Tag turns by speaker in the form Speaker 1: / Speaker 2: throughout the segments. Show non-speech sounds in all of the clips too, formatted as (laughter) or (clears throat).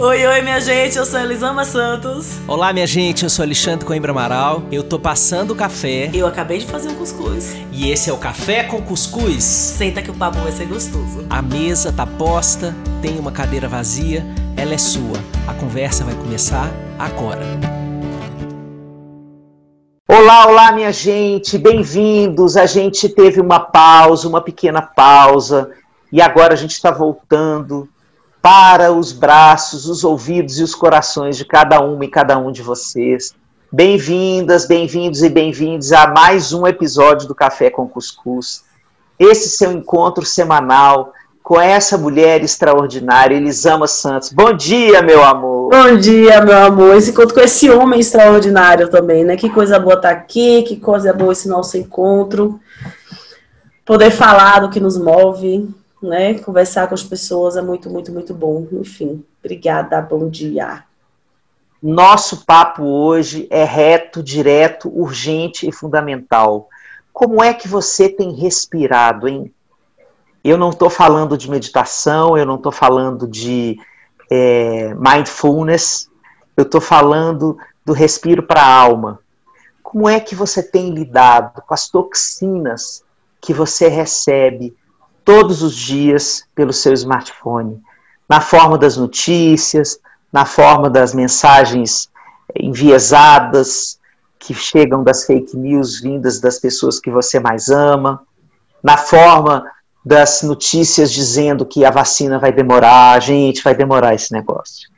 Speaker 1: Oi, oi, minha gente, eu sou Elisama Santos.
Speaker 2: Olá, minha gente, eu sou Alexandre Coimbra Amaral. Eu tô passando o café.
Speaker 1: Eu acabei de fazer um cuscuz.
Speaker 2: E esse é o Café com Cuscuz.
Speaker 1: Senta que o papo vai ser gostoso.
Speaker 2: A mesa tá posta, tem uma cadeira vazia, ela é sua. A conversa vai começar agora.
Speaker 3: Olá, olá, minha gente, bem-vindos. A gente teve uma pausa, uma pequena pausa, e agora a gente está voltando para os braços, os ouvidos e os corações de cada uma e cada um de vocês. Bem-vindas, bem-vindos e bem-vindos a mais um episódio do Café com Cuscuz. Esse seu encontro semanal com essa mulher extraordinária, Elisama Santos. Bom dia, meu amor.
Speaker 1: Bom dia, meu amor. Esse encontro com esse homem extraordinário também, né? Que coisa boa estar aqui, que coisa boa esse nosso encontro. Poder falar do que nos move, né? Conversar com as pessoas é muito, muito, muito bom. Enfim, obrigada, bom dia.
Speaker 3: Nosso papo hoje é reto, direto, urgente e fundamental. Como é que você tem respirado, hein? Eu não estou falando de meditação, eu não estou falando de é, mindfulness, eu estou falando do respiro para a alma. Como é que você tem lidado com as toxinas que você recebe todos os dias pelo seu smartphone, na forma das notícias, na forma das mensagens enviesadas que chegam das fake news vindas das pessoas que você mais ama, na forma das notícias dizendo que a vacina vai demorar, gente, vai demorar esse negócio.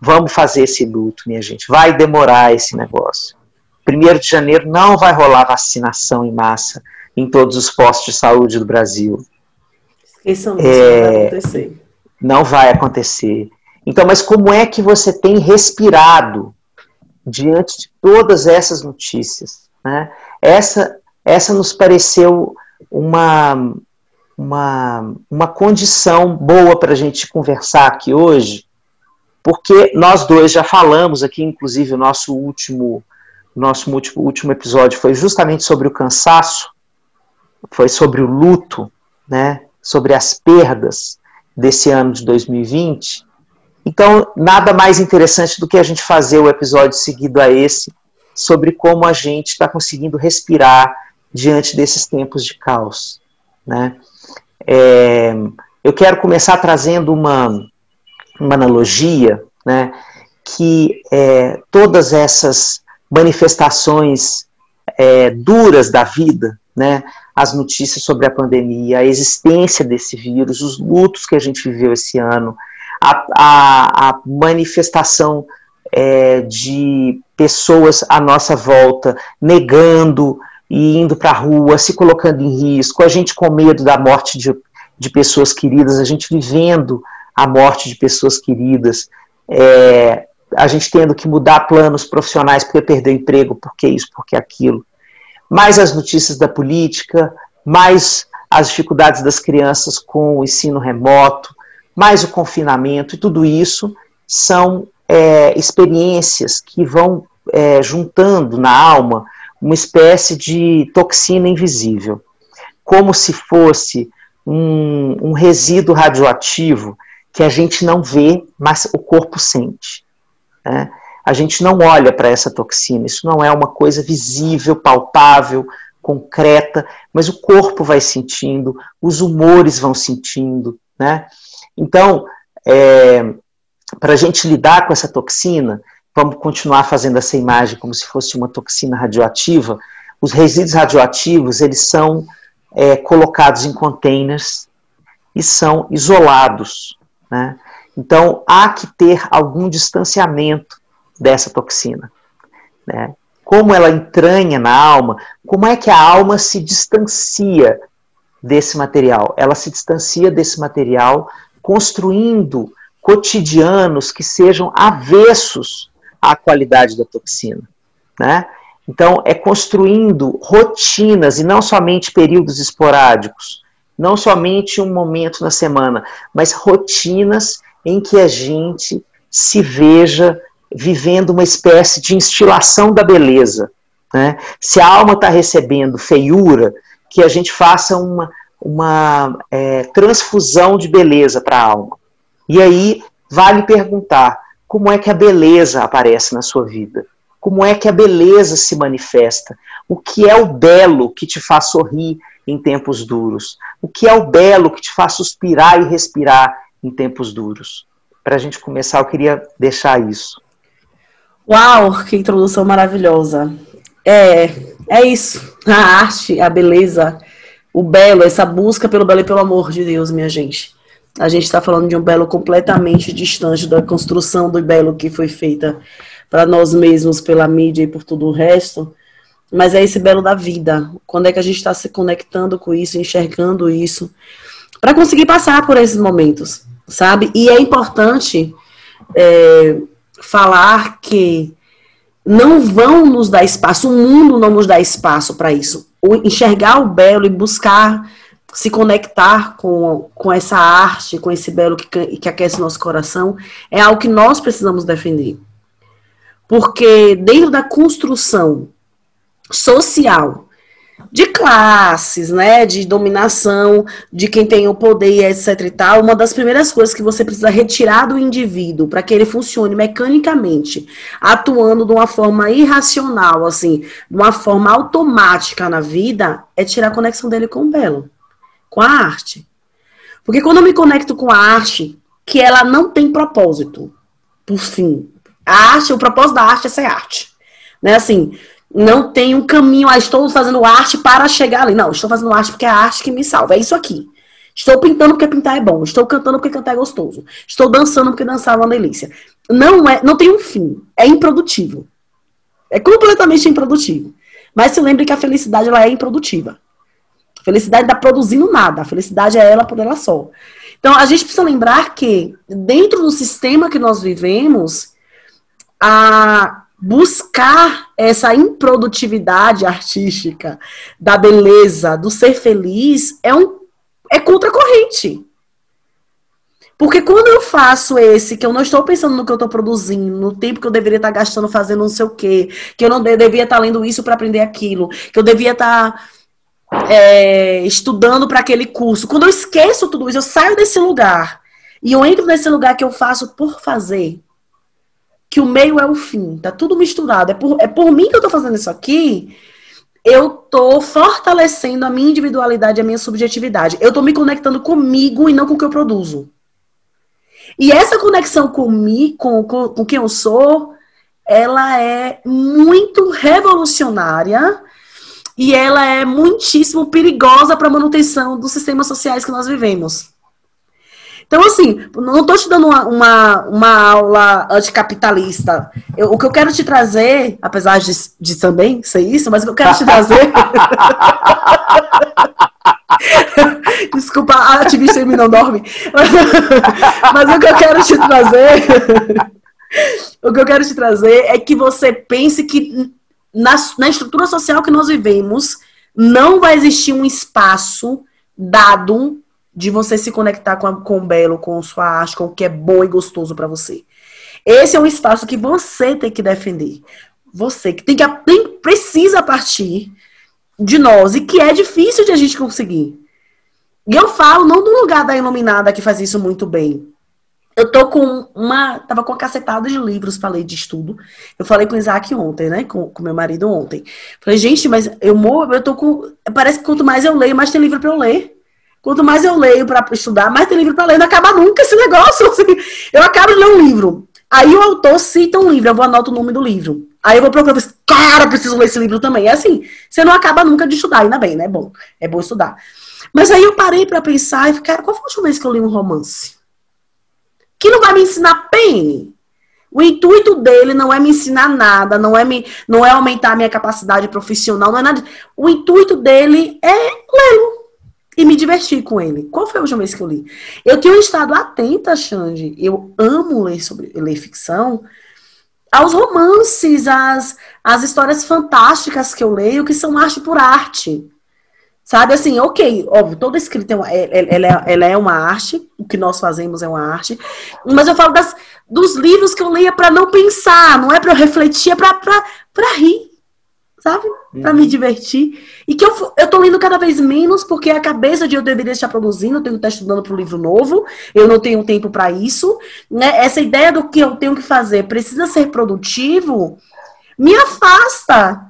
Speaker 3: Vamos fazer esse luto, minha gente, vai demorar esse negócio. Primeiro de janeiro não vai rolar vacinação em massa em todos os postos de saúde do Brasil.
Speaker 1: Isso não é, vai acontecer.
Speaker 3: Não vai acontecer. Então, mas como é que você tem respirado diante de todas essas notícias? Né? Essa, essa nos pareceu uma, uma, uma condição boa para a gente conversar aqui hoje, porque nós dois já falamos aqui, inclusive o nosso último, nosso último, último episódio foi justamente sobre o cansaço, foi sobre o luto, né? Sobre as perdas desse ano de 2020. Então, nada mais interessante do que a gente fazer o episódio seguido a esse sobre como a gente está conseguindo respirar diante desses tempos de caos. Né? É, eu quero começar trazendo uma, uma analogia né, que é, todas essas manifestações é, duras da vida, né, as notícias sobre a pandemia, a existência desse vírus, os lutos que a gente viveu esse ano, a, a, a manifestação é, de pessoas à nossa volta negando e indo para a rua, se colocando em risco, a gente com medo da morte de, de pessoas queridas, a gente vivendo a morte de pessoas queridas, é, a gente tendo que mudar planos profissionais porque perdeu emprego, porque isso, porque aquilo mais as notícias da política, mais as dificuldades das crianças com o ensino remoto, mais o confinamento, e tudo isso são é, experiências que vão é, juntando na alma uma espécie de toxina invisível, como se fosse um, um resíduo radioativo que a gente não vê, mas o corpo sente. Né? A gente não olha para essa toxina. Isso não é uma coisa visível, palpável, concreta, mas o corpo vai sentindo, os humores vão sentindo, né? Então, é, para a gente lidar com essa toxina, vamos continuar fazendo essa imagem como se fosse uma toxina radioativa. Os resíduos radioativos eles são é, colocados em containers e são isolados, né? Então há que ter algum distanciamento dessa toxina. Né? Como ela entranha na alma, como é que a alma se distancia desse material? Ela se distancia desse material construindo cotidianos que sejam avessos à qualidade da toxina. Né? Então, é construindo rotinas e não somente períodos esporádicos, não somente um momento na semana, mas rotinas em que a gente se veja vivendo uma espécie de instilação da beleza. Né? Se a alma está recebendo feiura, que a gente faça uma, uma é, transfusão de beleza para a alma. E aí vale perguntar como é que a beleza aparece na sua vida. Como é que a beleza se manifesta? O que é o belo que te faz sorrir em tempos duros? O que é o belo que te faz suspirar e respirar em tempos duros? Para a gente começar, eu queria deixar isso.
Speaker 1: Uau, que introdução maravilhosa. É, é isso. A arte, a beleza, o belo, essa busca pelo belo e pelo amor de Deus, minha gente. A gente está falando de um belo completamente distante da construção do belo que foi feita para nós mesmos, pela mídia e por tudo o resto. Mas é esse belo da vida. Quando é que a gente está se conectando com isso, enxergando isso, para conseguir passar por esses momentos, sabe? E é importante é, falar que não vão nos dar espaço, o mundo não nos dá espaço para isso. O, enxergar o belo e buscar se conectar com, com essa arte, com esse belo que, que aquece nosso coração, é algo que nós precisamos defender. Porque dentro da construção social de classes, né, de dominação, de quem tem o poder, etc e tal, uma das primeiras coisas que você precisa retirar do indivíduo para que ele funcione mecanicamente, atuando de uma forma irracional, assim, de uma forma automática na vida, é tirar a conexão dele com o belo, com a arte. Porque quando eu me conecto com a arte, que ela não tem propósito, por fim, a arte, o propósito da arte é ser arte. Né? Assim, não tem um caminho, ah, estou fazendo arte para chegar ali. Não, estou fazendo arte porque é a arte que me salva. É isso aqui. Estou pintando porque pintar é bom. Estou cantando porque cantar é gostoso. Estou dançando porque dançar é uma delícia. Não é, não tem um fim. É improdutivo. É completamente improdutivo. Mas se lembre que a felicidade ela é improdutiva. A felicidade está produzindo nada. A felicidade é ela por ela só. Então a gente precisa lembrar que dentro do sistema que nós vivemos, a buscar essa improdutividade artística da beleza, do ser feliz, é um é contracorrente. Porque quando eu faço esse, que eu não estou pensando no que eu estou produzindo, no tempo que eu deveria estar gastando fazendo não sei o quê, que eu não devia estar lendo isso para aprender aquilo, que eu devia estar é, estudando para aquele curso. Quando eu esqueço tudo isso, eu saio desse lugar e eu entro nesse lugar que eu faço por fazer, que o meio é o fim, tá tudo misturado. É por, é por mim que eu tô fazendo isso aqui, eu tô fortalecendo a minha individualidade, a minha subjetividade. Eu tô me conectando comigo e não com o que eu produzo. E essa conexão comigo, com, com, com quem eu sou, ela é muito revolucionária e ela é muitíssimo perigosa para a manutenção dos sistemas sociais que nós vivemos. Então, assim, não estou te dando uma, uma, uma aula anticapitalista. Eu, o que eu quero te trazer, apesar de, de também ser isso, mas o que eu quero te trazer. (laughs) Desculpa, a ativista me não dorme. (laughs) mas o que eu quero te trazer. (laughs) o que eu quero te trazer é que você pense que na, na estrutura social que nós vivemos, não vai existir um espaço dado de você se conectar com, a, com o belo, com sua arte, com o que é bom e gostoso para você. Esse é um espaço que você tem que defender. Você que tem que tem, precisa partir de nós e que é difícil de a gente conseguir. E eu falo não do lugar da iluminada que faz isso muito bem. Eu tô com uma. Tava com uma cacetada de livros para ler de estudo. Eu falei com o Isaac ontem, né? Com, com meu marido ontem. Falei, gente, mas eu morro, eu tô com. Parece que quanto mais eu leio, mais tem livro para eu ler. Quanto mais eu leio para estudar, mais tem livro para ler. Não acaba nunca esse negócio. (laughs) Assim. Eu acabo de ler um livro. Aí o autor cita um livro, eu vou anotar o nome do livro. Aí eu vou procurar, eu cara, preciso ler esse livro também. É assim, você não acaba nunca de estudar, ainda bem, né? Bom, é bom estudar. Mas aí eu parei para pensar e fiquei, cara, qual foi a última vez que eu li um romance? Que não vai me ensinar PN. O intuito dele não é me ensinar nada, não é me, não é aumentar a minha capacidade profissional, não é nada. O intuito dele é lê-lo e me divertir com ele. Qual foi a última vez que eu li? Eu tenho estado atenta, Xande, eu amo ler sobre ler ficção, aos romances, às, às histórias fantásticas que eu leio, que são arte por arte. Sabe assim, ok, óbvio, toda escrita é uma, é, é, ela, é, ela é uma arte, o que nós fazemos é uma arte, mas eu falo das, dos livros que eu leia para não pensar, não é para eu refletir, é para rir. Sabe? Para me divertir. E que eu, eu tô lendo cada vez menos, porque a cabeça de eu deveria estar produzindo, eu tenho que estar estudando para um livro novo, eu não tenho tempo para isso. Né? Essa ideia do que eu tenho que fazer precisa ser produtivo, me afasta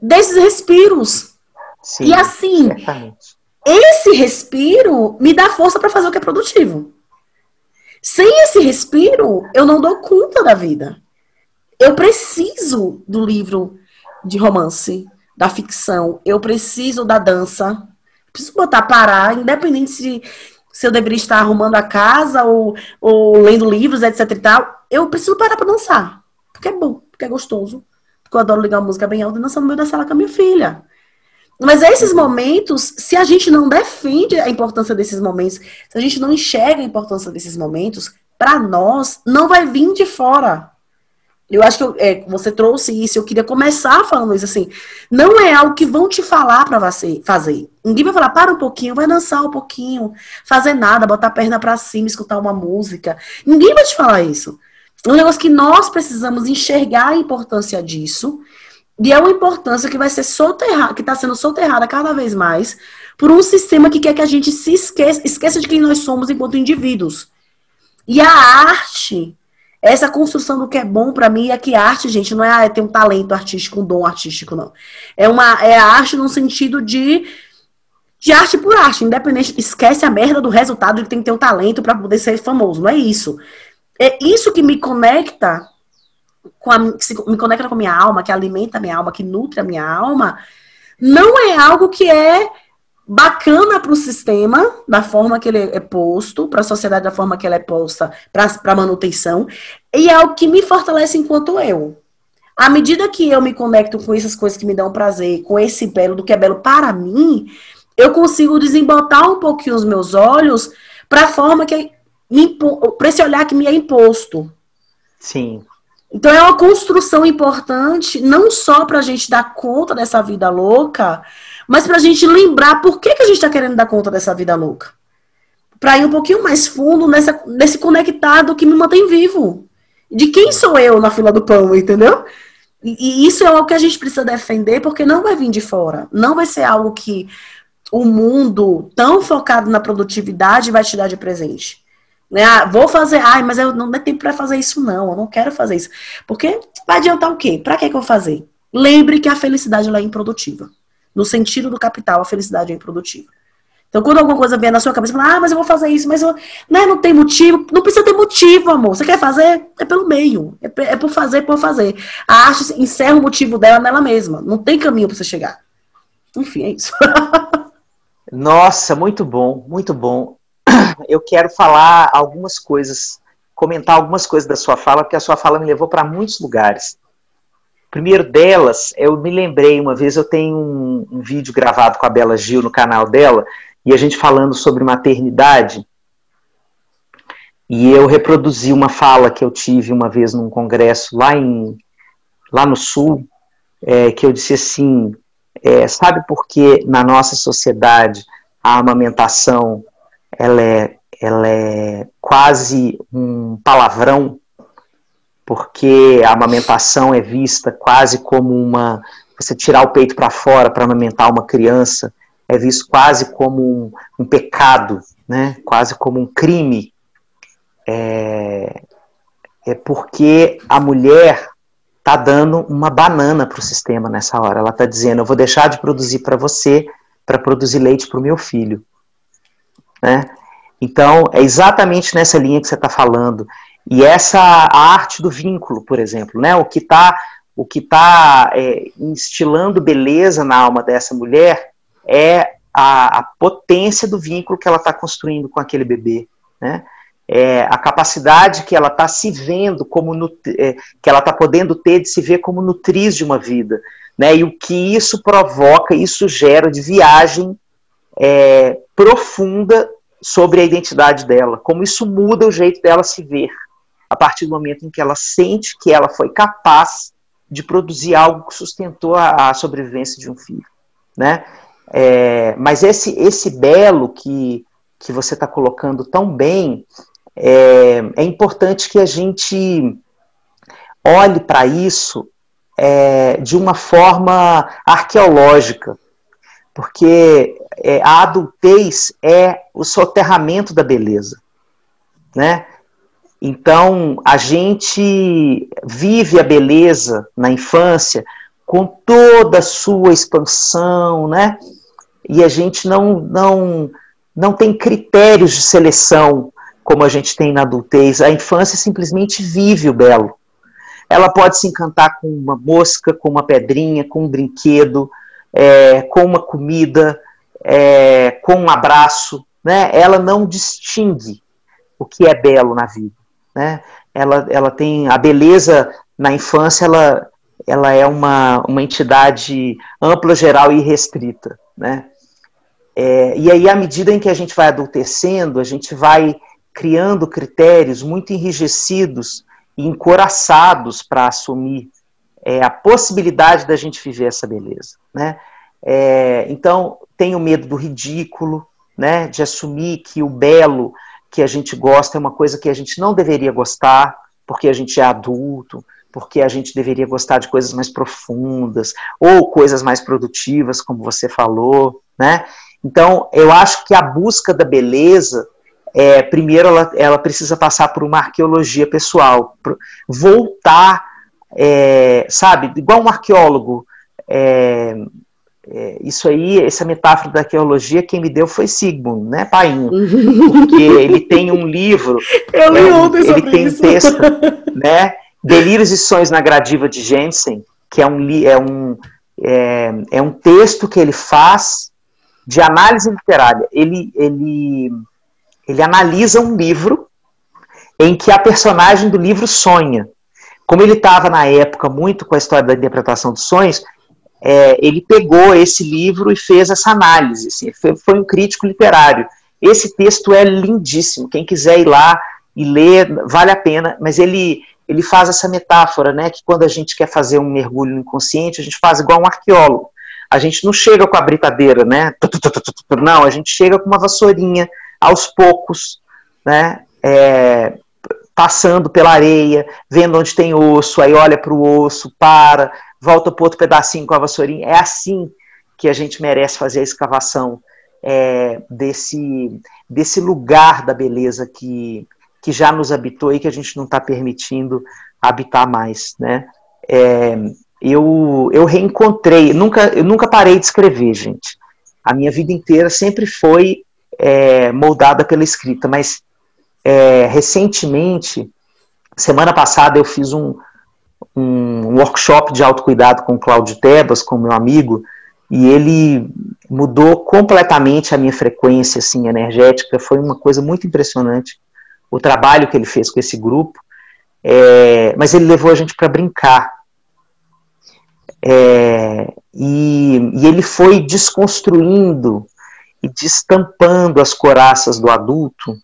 Speaker 1: desses respiros. Sim, e assim, certamente. esse respiro me dá força para fazer o que é produtivo. Sem esse respiro, eu não dou conta da vida. Eu preciso do livro de romance, da ficção. Eu preciso da dança. Preciso botar parar, independente se, se eu deveria estar arrumando a casa ou, ou lendo livros, etc e tal. Eu preciso parar para dançar. Porque é bom, porque é gostoso. Porque eu adoro ligar música bem alta e dançar no meio da sala com a minha filha. Mas esses momentos, se a gente não defende a importância desses momentos, se a gente não enxerga a importância desses momentos, para nós, não vai vir de fora. Eu acho que é, você trouxe isso, eu queria começar falando isso assim. Não é algo que vão te falar para você fazer. Ninguém vai falar, para um pouquinho, vai dançar um pouquinho, fazer nada, botar a perna para cima, escutar uma música. Ninguém vai te falar isso. É um negócio que nós precisamos enxergar a importância disso. E é uma importância que vai ser soterrada, que está sendo soterrada cada vez mais por um sistema que quer que a gente se esqueça, esqueça de quem nós somos enquanto indivíduos. E a arte essa construção do que é bom para mim é que arte, gente, não é ah, ter um talento artístico, um dom artístico, não. É uma é arte no sentido de de arte por arte, independente, esquece a merda do resultado de tem que ter um talento para poder ser famoso, não é isso. É isso que me conecta com a, me conecta com a minha alma, que alimenta a minha alma, que nutre a minha alma, não é algo que é bacana para o sistema, da forma que ele é posto, para a sociedade da forma que ela é posta, para manutenção, e é o que me fortalece enquanto eu. À medida que eu me conecto com essas coisas que me dão prazer, com esse belo do que é belo para mim, eu consigo desembotar um pouquinho os meus olhos para a forma que para esse olhar que me é imposto.
Speaker 3: Sim.
Speaker 1: Então é uma construção importante, não só para a gente dar conta dessa vida louca, mas para a gente lembrar por que, que a gente está querendo dar conta dessa vida louca. Para ir um pouquinho mais fundo nessa, nesse conectado que me mantém vivo. De quem sou eu na fila do pão, entendeu? E, e isso é algo que a gente precisa defender, porque não vai vir de fora. Não vai ser algo que o mundo tão focado na produtividade vai te dar de presente. Né? Ah, vou fazer, ai, mas eu não tenho tempo para fazer isso, não. Eu não quero fazer isso. Porque vai adiantar o quê? Para que, que eu vou fazer? Lembre que a felicidade ela é improdutiva. No sentido do capital, a felicidade é improdutiva. Então, quando alguma coisa vier na sua cabeça, fala, ah, mas eu vou fazer isso, mas eu, né, não tem motivo. Não precisa ter motivo, amor. Você quer fazer? É pelo meio. É, é por fazer, por fazer. A arte encerra o motivo dela nela mesma. Não tem caminho para você chegar. Enfim, é isso. (laughs)
Speaker 3: Nossa, muito bom, muito bom. (clears throat) Eu quero falar algumas coisas, comentar algumas coisas da sua fala, porque a sua fala me levou para muitos lugares primeiro delas, eu me lembrei, uma vez eu tenho um, um, vídeo gravado com a Bela Gil no canal dela, e a gente falando sobre maternidade, e eu reproduzi uma fala que eu tive uma vez num congresso lá, em, lá no Sul, é, que eu disse assim, é, sabe por que na nossa sociedade a amamentação ela é, ela é quase um palavrão porque a amamentação é vista quase como uma. Você tirar o peito para fora para amamentar uma criança é visto quase como um, um pecado, né? quase como um crime. É, é porque a mulher está dando uma banana para o sistema nessa hora. Ela está dizendo: eu vou deixar de produzir para você para produzir leite para o meu filho. Né? Então, é exatamente nessa linha que você está falando. E essa arte do vínculo, por exemplo, né? O que está o que tá, é, instilando beleza na alma dessa mulher é a, a potência do vínculo que ela está construindo com aquele bebê, né? É, a capacidade que ela está se vendo como é, que ela está podendo ter de se ver como nutriz de uma vida, né? E o que isso provoca, isso gera de viagem é, profunda sobre a identidade dela, como isso muda o jeito dela se ver, a partir do momento em que ela sente que ela foi capaz de produzir algo que sustentou a, a sobrevivência de um filho, né? É, mas esse esse belo que que você está colocando tão bem é, é, importante que a gente olhe para isso é, de uma forma arqueológica, porque é, a adultez é o soterramento da beleza, né? Então, a gente vive a beleza na infância com toda a sua expansão, né? E a gente não, não, não tem critérios de seleção como a gente tem na adultez. A infância simplesmente vive o belo. Ela pode se encantar com uma mosca, com uma pedrinha, com um brinquedo, é, com uma comida, é, com um abraço. Né? Ela não distingue o que é belo na vida né? Ela, ela tem a beleza na infância, ela, ela é uma, uma entidade ampla, geral e restrita, né? É, e aí, à medida em que a gente vai adultecendo, a gente vai criando critérios muito enrijecidos e encoraçados para assumir é, a possibilidade da gente viver essa beleza, né? É, então, tenho medo do ridículo, né? De assumir que o belo que a gente gosta é uma coisa que a gente não deveria gostar, porque a gente é adulto, porque a gente deveria gostar de coisas mais profundas, ou coisas mais produtivas, como você falou, né? Então, eu acho que a busca da beleza, é, primeiro, ela, ela precisa passar por uma arqueologia pessoal, voltar, é, sabe, igual um arqueólogo, é, é, isso aí, essa metáfora da arqueologia, quem me deu foi Sigmund, né, Painho? Porque (laughs) ele tem um livro.
Speaker 1: Eu li ontem
Speaker 3: Ele tem um texto, (laughs) né? Delírios e Sonhos na Gradiva de Jensen, que é um, é, um, é, é um texto que ele faz de análise literária. Ele, ele, ele analisa um livro em que a personagem do livro sonha. Como ele estava na época muito com a história da interpretação dos sonhos, é, ele pegou esse livro e fez essa análise. Assim, foi, foi, um crítico literário. Esse texto é lindíssimo. Quem quiser ir lá e ler, vale a pena. Mas ele, ele faz essa metáfora, né? Que quando a gente quer fazer um mergulho no inconsciente, a gente faz igual um arqueólogo. A gente não chega com a britadeira, né? Não, a gente chega com uma vassourinha aos poucos, né? É, passando pela areia, vendo onde tem osso, aí olha para o osso, para, volta para outro pedacinho com a vassourinha. É assim que a gente merece fazer a escavação é, desse, desse lugar da beleza que, que já nos habitou e que a gente não está permitindo habitar mais, né? É, eu, eu reencontrei, nunca, eu nunca parei de escrever, gente. A minha vida inteira sempre foi é, moldada pela escrita, mas é, recentemente, semana passada, eu fiz um, um workshop de autocuidado com o Cláudio Tebas, com meu amigo, e ele mudou completamente a minha frequência assim, energética. Foi uma coisa muito impressionante o trabalho que ele fez com esse grupo. É, mas ele levou a gente para brincar. É, e, e, ele foi desconstruindo e destampando as coraças do adulto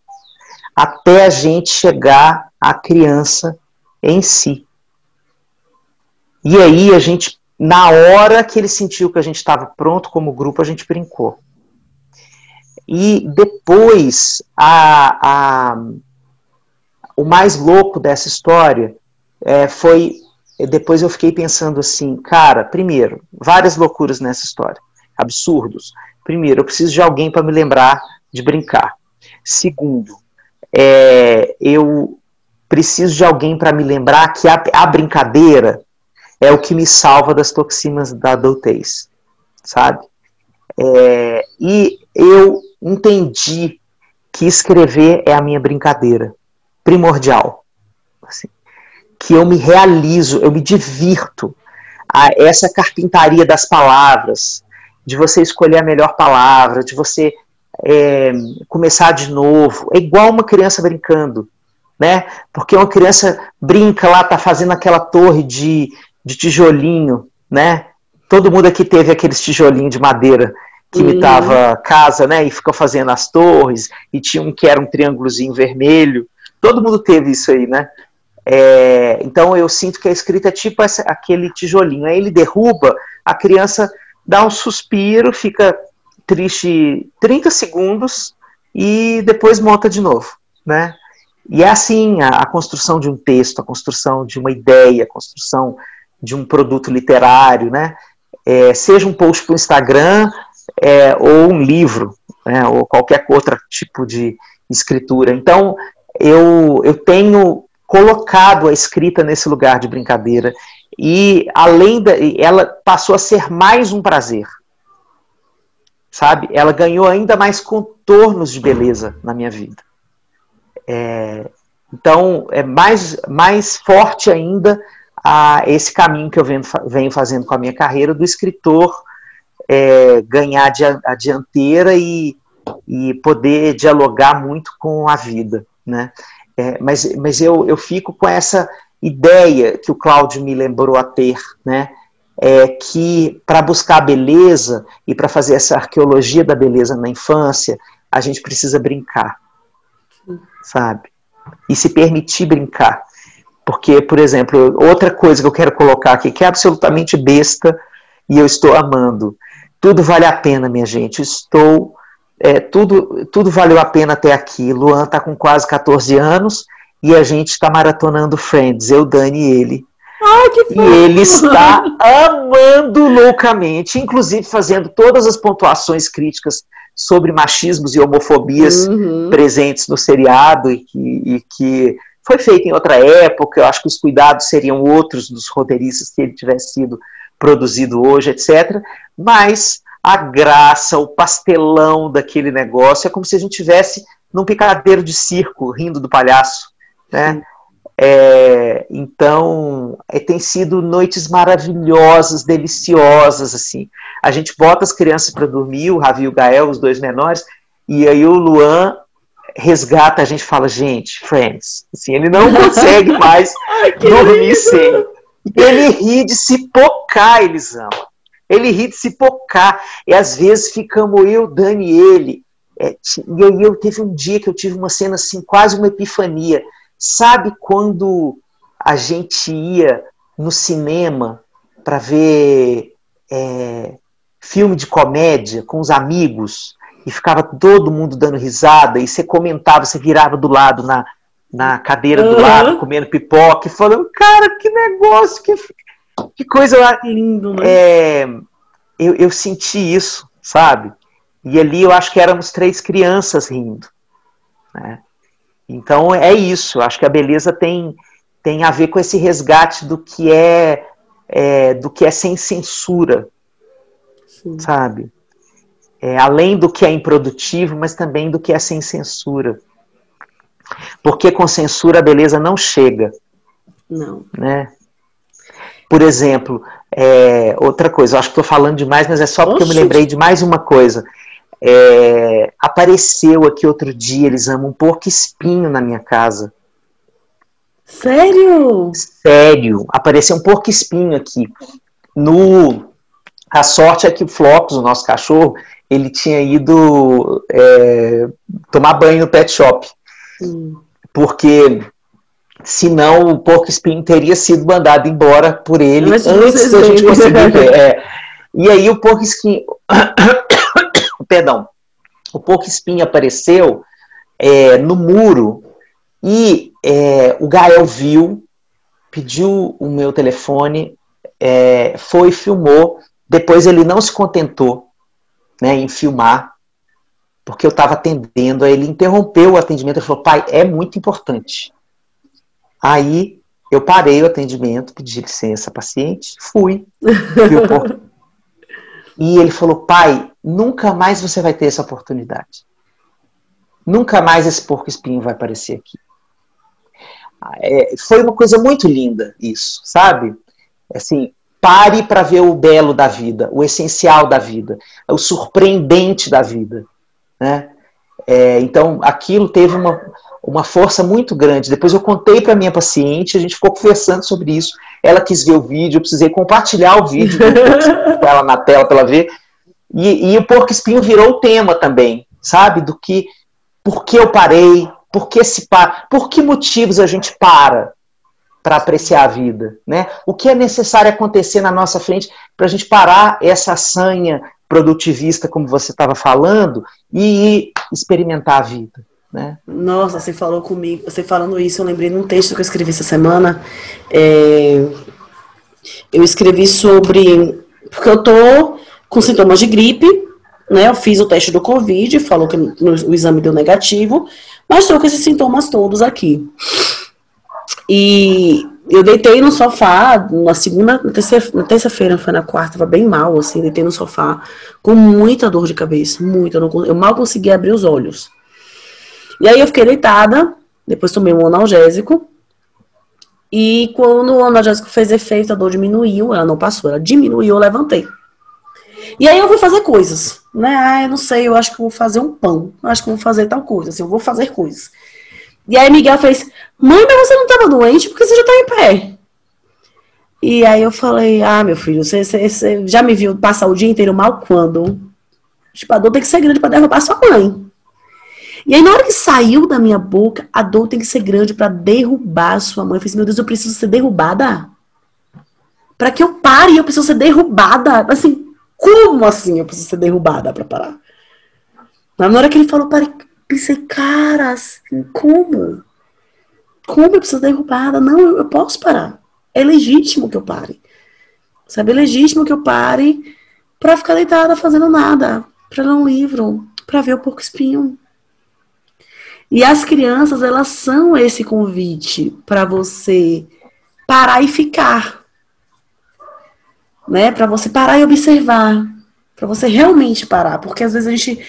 Speaker 3: até a gente chegar à criança em si. E aí a gente, na hora que ele sentiu que a gente estava pronto como grupo, a gente brincou. E depois, a, a, o mais louco dessa história é, foi. Depois eu fiquei pensando assim, cara, primeiro, várias loucuras nessa história, absurdos. Primeiro, eu preciso de alguém para me lembrar de brincar. Segundo, é, eu preciso de alguém para me lembrar que a, a brincadeira é o que me salva das toxinas da adultez, sabe? É, e eu entendi que escrever é a minha brincadeira primordial. Assim, que eu me realizo, eu me divirto. A essa carpintaria das palavras, de você escolher a melhor palavra, de você é, começar de novo. É igual uma criança brincando, né? Porque uma criança brinca lá, tá fazendo aquela torre de, de tijolinho, né? Todo mundo aqui teve aqueles tijolinhos de madeira que uhum. imitava casa, né? E ficou fazendo as torres, e tinha um que era um triângulozinho vermelho. Todo mundo teve isso aí, né? É, então eu sinto que a escrita é tipo essa, aquele tijolinho. Aí ele derruba, a criança dá um suspiro, fica triste 30 segundos e depois monta de novo, né? E é assim a, a construção de um texto, a construção de uma ideia, a construção de um produto literário, né? É, seja um post para o Instagram é, ou um livro, né? ou qualquer outro tipo de escritura. Então, eu, eu tenho colocado a escrita nesse lugar de brincadeira e além da, ela passou a ser mais um prazer, sabe? Ela ganhou ainda mais contornos de beleza na minha vida. É, então, é mais, mais forte ainda a esse caminho que eu venho, venho fazendo com a minha carreira do escritor é, ganhar a dianteira e, e poder dialogar muito com a vida, né? É, mas mas eu, eu fico com essa ideia que o Cláudio me lembrou a ter, né? É que para buscar a beleza e para fazer essa arqueologia da beleza na infância, a gente precisa brincar, sabe? E se permitir brincar. Porque, por exemplo, outra coisa que eu quero colocar aqui, que é absolutamente besta e eu estou amando. Tudo vale a pena, minha gente. Estou. É, tudo, tudo valeu a pena até aqui. Luan está com quase 14 anos e a gente está maratonando Friends, eu, Dani e ele.
Speaker 1: Ai, que
Speaker 3: e ele está (laughs) amando loucamente, inclusive fazendo todas as pontuações críticas sobre machismos e homofobias uhum. presentes no seriado e que, e que foi feito em outra época. Eu acho que os cuidados seriam outros dos roteiristas se ele tivesse sido produzido hoje, etc. Mas a graça, o pastelão daquele negócio é como se a gente tivesse num picadeiro de circo rindo do palhaço né? É, então, é, tem sido noites maravilhosas, deliciosas, assim. A gente bota as crianças para dormir, o Ravi e o Gael, os dois menores, e aí o Luan resgata, a gente fala, gente, friends, assim, ele não consegue (laughs) mais dormir lindo. sem. Ele ri de se pocar, Elisama. Ele ri de se pocar. E às vezes ficamos eu, Dani e ele. É, e aí eu teve um dia que eu tive uma cena assim, quase uma epifania. Sabe quando a gente ia no cinema para ver é, filme de comédia com os amigos e ficava todo mundo dando risada e você comentava, você virava do lado na, na cadeira do uhum. lado, comendo pipoca e falando, cara, que negócio, que, que coisa lá.
Speaker 1: Lindo, né?
Speaker 3: É, eu, eu senti isso, sabe? E ali eu acho que éramos três crianças rindo. Né? Então é isso. Acho que a beleza tem, tem a ver com esse resgate do que é, é do que é sem censura, Sim. sabe? É, além do que é improdutivo, mas também do que é sem censura. Porque com censura a beleza não chega.
Speaker 1: Não.
Speaker 3: Né? Por exemplo, é, outra coisa, eu acho que estou falando demais, mas é só porque Oxe. eu me lembrei de mais uma coisa. É, apareceu aqui outro dia, eles amam um porco espinho na minha casa.
Speaker 1: Sério?
Speaker 3: Sério. Apareceu um porco espinho aqui. No, a sorte é que o Flocos, o nosso cachorro, ele tinha ido é, tomar banho no pet shop. Hum. Porque senão o porco espinho teria sido mandado embora por ele Mas antes da gente conseguir (laughs) ver. É. E aí o porco espinho (coughs) perdão, o porco espinho apareceu é, no muro e é, o Gael viu, pediu o meu telefone, é, foi filmou. Depois ele não se contentou né, em filmar, porque eu estava atendendo. Aí ele interrompeu o atendimento e falou: pai, é muito importante. Aí eu parei o atendimento, pedi licença paciente, fui. e ele falou: pai, nunca mais você vai ter essa oportunidade. Nunca mais esse porco espinho vai aparecer aqui. É, foi uma coisa muito linda isso, sabe? Assim, pare para ver o belo da vida, o essencial da vida, o surpreendente da vida, né? É, então, aquilo teve uma, uma força muito grande. Depois eu contei para minha paciente, a gente ficou conversando sobre isso. Ela quis ver o vídeo, eu precisei compartilhar o vídeo com ela (laughs) na tela para ela ver. E, e o porco espinho virou o tema também, sabe? Do que, por que eu parei, por que se para, por que motivos a gente para para apreciar a vida, né? O que é necessário acontecer na nossa frente para a gente parar essa sanha produtivista, como você estava falando, e experimentar a vida. Né?
Speaker 1: Nossa, você falou comigo, você falando isso, eu lembrei num texto que eu escrevi essa semana. É, Eu escrevi sobre. Porque eu tô com sintomas de gripe, né? Eu fiz o teste do Covid, falou que o exame deu negativo, mas estou com esses sintomas todos aqui. E eu deitei no sofá na segunda, na terça-feira, foi na quarta, tava bem mal, assim, deitei no sofá com muita dor de cabeça, muita, eu, eu mal conseguia abrir os olhos. E aí eu fiquei deitada, depois tomei um analgésico, e quando o analgésico fez efeito, a dor diminuiu, ela não passou, ela diminuiu, eu levantei. E aí eu fui fazer coisas, né? Ah, eu não sei, eu acho que vou fazer um pão, eu acho que vou fazer tal coisa, assim, eu vou fazer coisas. E aí Miguel fez, mãe, mas você não estava doente porque você já está em pé. E aí eu falei, ah, meu filho, você, você, você, já me viu passar o dia inteiro mal quando? Tipo, a dor tem que ser grande para derrubar sua mãe. E aí, na hora que saiu da minha boca, a dor tem que ser grande para derrubar sua mãe. Eu falei, meu Deus, eu preciso ser derrubada? Para que eu pare, eu preciso ser derrubada. Assim, como assim eu preciso ser derrubada para parar? Na hora que ele falou, pare, pensei, cara, assim, como? Como eu preciso derrubada? Não, eu, eu posso parar. É legítimo que eu pare. Sabe, é legítimo que eu pare para ficar deitada fazendo nada, para ler um livro, para ver o porco espinho. E as crianças, elas são esse convite para você parar e ficar. Né? Para você parar e observar. Para você realmente parar. Porque às vezes a gente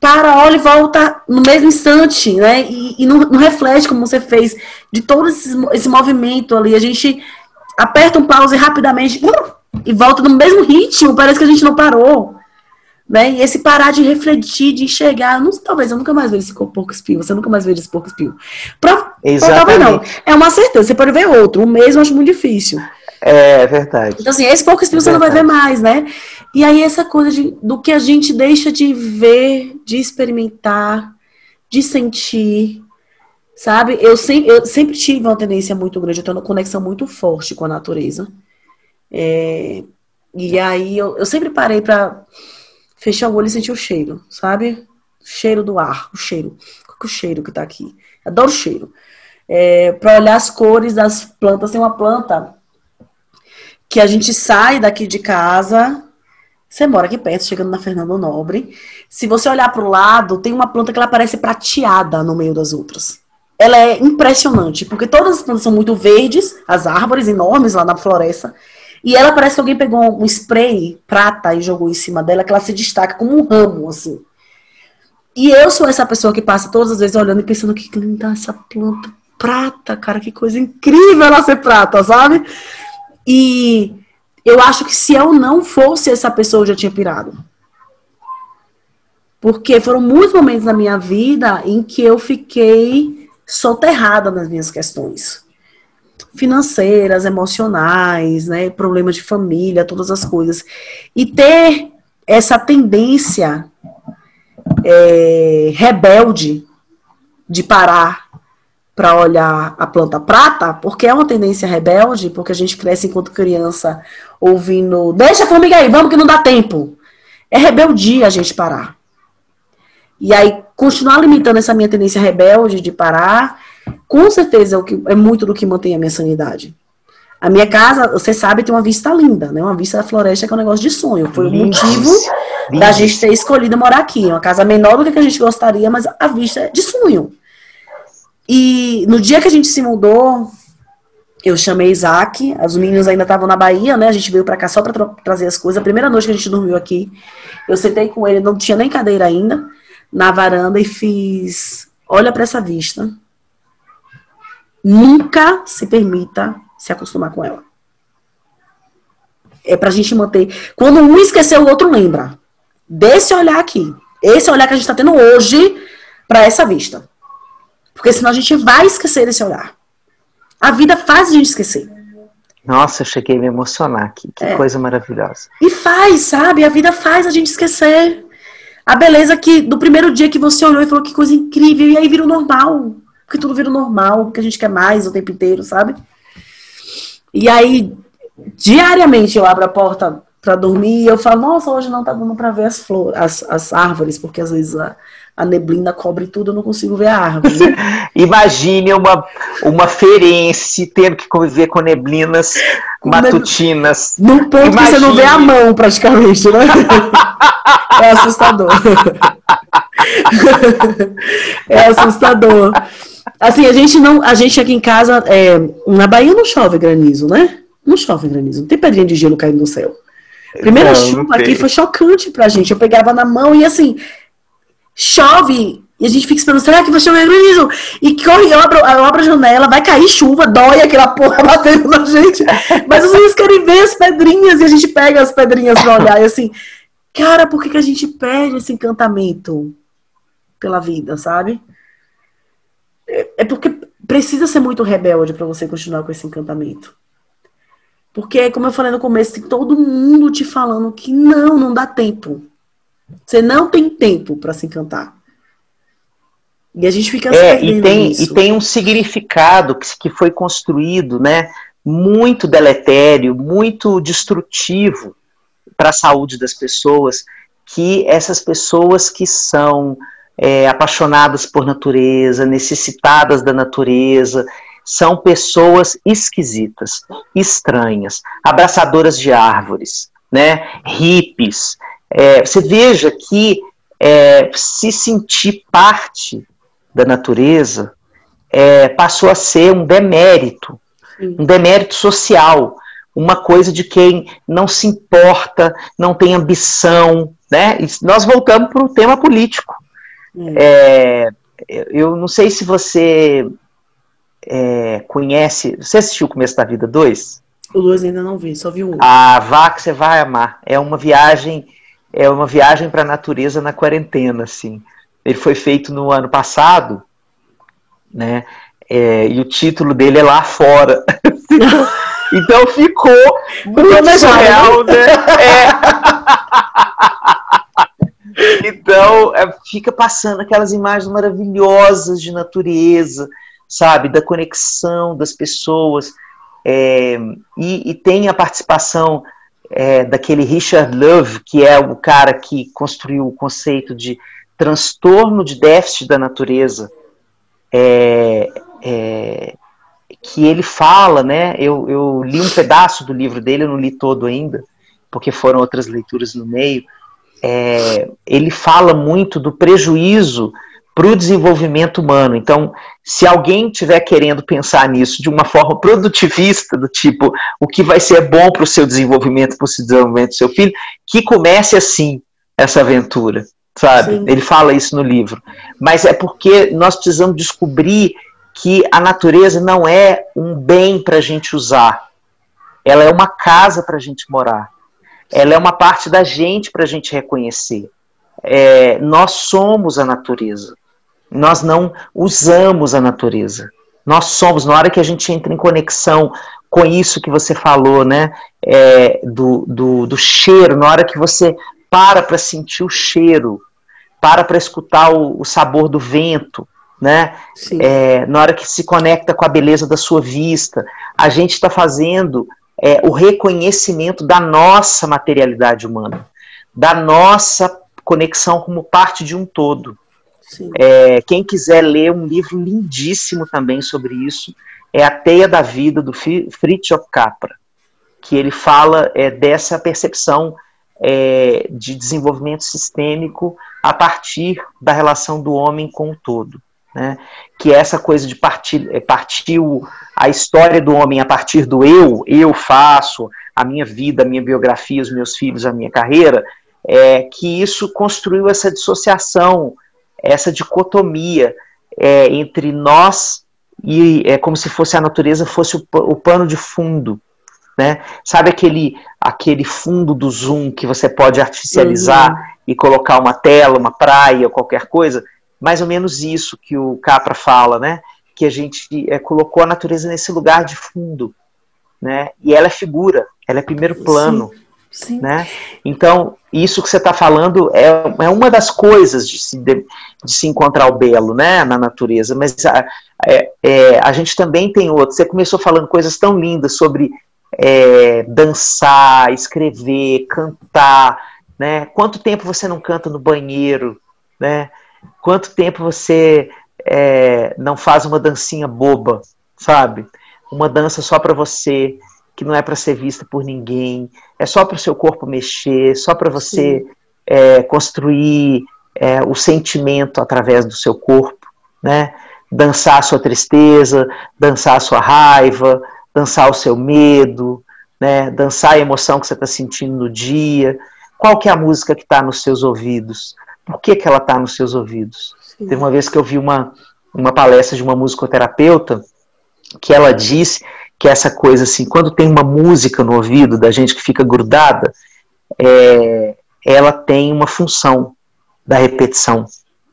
Speaker 1: para, olha e volta no mesmo instante, né? E, e não, não, reflete como você fez de todo esse, esse, movimento ali. A gente aperta um pause rapidamente uh, e volta no mesmo ritmo, parece que a gente não parou. Né? E esse parar de refletir, de enxergar, não, talvez eu nunca mais veja esse porco espinho, você nunca mais veja esse porco espinho. Pra, Exatamente. não. É uma certeza, você pode ver outro, o mesmo eu acho muito difícil.
Speaker 3: É verdade.
Speaker 1: Então, assim, esse porco espinho é você não vai ver mais, né? E aí, essa coisa de, do que a gente deixa de ver, de experimentar, de sentir, sabe? Eu sempre, eu sempre tive uma tendência muito grande, eu tenho uma conexão muito forte com a natureza. É, e aí, eu, eu sempre parei para fechar o olho e sentir o cheiro, sabe? O cheiro do ar, o cheiro. Qual é o cheiro que tá aqui? Adoro o cheiro. É, para olhar as cores das plantas, tem uma planta que a gente sai daqui de casa, você mora aqui perto, chegando na Fernando Nobre. Se você olhar para o lado, tem uma planta que ela parece prateada no meio das outras. Ela é impressionante, porque todas as plantas são muito verdes, as árvores enormes lá na floresta. E ela parece que alguém pegou um spray prata e jogou em cima dela, que ela se destaca como um ramo, assim. E eu sou essa pessoa que passa todas as vezes olhando e pensando que linda essa planta prata, cara, que coisa incrível ela ser prata, sabe? E eu acho que se eu não fosse essa pessoa, eu já tinha pirado. Porque foram muitos momentos na minha vida em que eu fiquei soterrada nas minhas questões financeiras, emocionais, né, problemas de família, todas as coisas. E ter essa tendência é, rebelde de parar para olhar a planta prata, porque é uma tendência rebelde, porque a gente cresce enquanto criança ouvindo, deixa a formiga aí, vamos que não dá tempo. É rebeldia a gente parar. E aí, continuar limitando essa minha tendência rebelde de parar, com certeza é, o que, é muito do que mantém a minha sanidade. A minha casa, você sabe, tem uma vista linda, né? Uma vista da floresta que é um negócio de sonho. Foi o motivo da gente ter escolhido morar aqui. Uma casa menor do que a gente gostaria, mas a vista é de sonho. E no dia que a gente se mudou, eu chamei Isaac, os meninos ainda estavam na Bahia, né? A gente veio para cá só para tra trazer as coisas. A primeira noite que a gente dormiu aqui, eu sentei com ele, não tinha nem cadeira ainda, na varanda e fiz: olha para essa vista. Nunca se permita se acostumar com ela. É pra gente manter. Quando um esquecer, o outro lembra. Desse olhar aqui. Esse olhar que a gente tá tendo hoje para essa vista. Porque senão a gente vai esquecer desse olhar. A vida faz a gente esquecer.
Speaker 3: Nossa, eu cheguei a me emocionar aqui. Que é. coisa maravilhosa.
Speaker 1: E faz, sabe? A vida faz a gente esquecer. A beleza que do primeiro dia que você olhou e falou que coisa incrível, e aí vira o normal. Porque tudo vira normal, porque a gente quer mais o tempo inteiro, sabe? E aí, diariamente eu abro a porta para dormir e eu falo, nossa, hoje não tá dando para ver as flores, as, as árvores, porque às vezes a, a neblina cobre tudo, eu não consigo ver a árvore. Né? (laughs)
Speaker 3: Imagine uma, uma ferense tendo que conviver com neblinas matutinas.
Speaker 1: Num ponto Imagine... que você não vê a mão, praticamente, né? (laughs) é assustador. (laughs) é assustador. Assim, a gente não. A gente aqui em casa, é, na Bahia não chove granizo, né? Não chove granizo, não tem pedrinha de gelo caindo no céu. Primeira não, chuva não aqui foi chocante pra gente. Eu pegava na mão e assim, chove. E a gente fica esperando, será que vai chover granizo? E corre, eu abro, eu abro a janela, vai cair chuva, dói aquela porra (laughs) batendo na gente. Mas os meninos querem ver as pedrinhas e a gente pega as pedrinhas pra olhar. E assim, cara, por que, que a gente perde esse encantamento pela vida, sabe? É, é porque precisa ser muito rebelde para você continuar com esse encantamento. Porque, como eu falei no começo, tem todo mundo te falando que não, não dá tempo. Você não tem tempo para se encantar. E a gente fica
Speaker 3: é, e tem E tem um significado que, que foi construído, né? Muito deletério, muito destrutivo para a saúde das pessoas, que essas pessoas que são é, apaixonadas por natureza, necessitadas da natureza, são pessoas esquisitas, estranhas, abraçadoras de árvores, né? hippies, é, você veja que é, se sentir parte da natureza é, passou a ser um demérito, Sim. um demérito social, uma coisa de quem não se importa, não tem ambição, né? E nós voltamos para o tema político. É, eu não sei se você é, conhece. Você assistiu o Começo da Vida 2?
Speaker 1: O 2 ainda não vi, só vi um.
Speaker 3: A vá que você vai amar. É uma viagem é uma viagem para a natureza na quarentena, assim. Ele foi feito no ano passado, né? É, e o título dele é Lá Fora. (laughs) então ficou muito surreal, né? É. (laughs) então é, fica passando aquelas imagens maravilhosas de natureza, sabe? Da conexão das pessoas. É, e, e tem a participação é, daquele Richard Love, que é o cara que construiu o conceito de transtorno de déficit da natureza, é, é, que ele fala, né? Eu, eu li um pedaço do livro dele, eu não li todo ainda, porque foram outras leituras no meio. É, ele fala muito do prejuízo para o desenvolvimento humano. Então, se alguém estiver querendo pensar nisso de uma forma produtivista, do tipo, o que vai ser bom para o seu desenvolvimento, para o desenvolvimento do seu filho, que comece assim essa aventura, sabe? Sim. Ele fala isso no livro. Mas é porque nós precisamos descobrir que a natureza não é um bem para a gente usar, ela é uma casa para a gente morar, ela é uma parte da gente para a gente reconhecer. É, nós somos a natureza. Nós não usamos a natureza. Nós somos, na hora que a gente entra em conexão com isso que você falou, né? É, do, do, do cheiro, na hora que você para para sentir o cheiro, para para escutar o, o, sabor do vento, né? É, na hora que se conecta com a beleza da sua vista, a gente está fazendo é, o reconhecimento da nossa materialidade humana, da nossa conexão como parte de um todo. É, quem quiser ler um livro lindíssimo também sobre isso é A Teia da Vida, do Fritjof Capra, que ele fala é, dessa percepção é, de desenvolvimento sistêmico a partir da relação do homem com o todo. Né? Que é essa coisa de partir, é, partir a história do homem a partir do eu, eu faço, a minha vida, a minha biografia, os meus filhos, a minha carreira, é, que isso construiu essa dissociação essa dicotomia é, entre nós e é como se fosse a natureza fosse o, o pano de fundo, né? Sabe aquele aquele fundo do zoom que você pode artificializar uhum. e colocar uma tela, uma praia, qualquer coisa? Mais ou menos isso que o Capra fala, né? Que a gente é, colocou a natureza nesse lugar de fundo, né? E ela é figura, ela é primeiro plano. Sim. Sim. Né? Então, isso que você está falando é, é uma das coisas de se, de, de, se encontrar o belo né, na natureza, mas a, é, é, a gente também tem outros. Você começou falando coisas tão lindas sobre é, dançar, escrever, cantar. Né? Quanto tempo você não canta no banheiro? Né? Quanto tempo você é, não faz uma dancinha boba, sabe? Uma dança só para você, que não é para ser vista por ninguém, é só para o seu corpo mexer, só para você é, construir é, o sentimento através do seu corpo, né? Dançar a sua tristeza, dançar a sua raiva, dançar o seu medo, né? Dançar a emoção que você está sentindo no dia. Qual que é a música que está nos seus ouvidos? Por que, que ela está nos seus ouvidos? Sim. Teve uma vez que eu vi uma, uma palestra de uma musicoterapeuta que ela disse que essa coisa assim, quando tem uma música no ouvido da gente que fica grudada, é, ela tem uma função da repetição,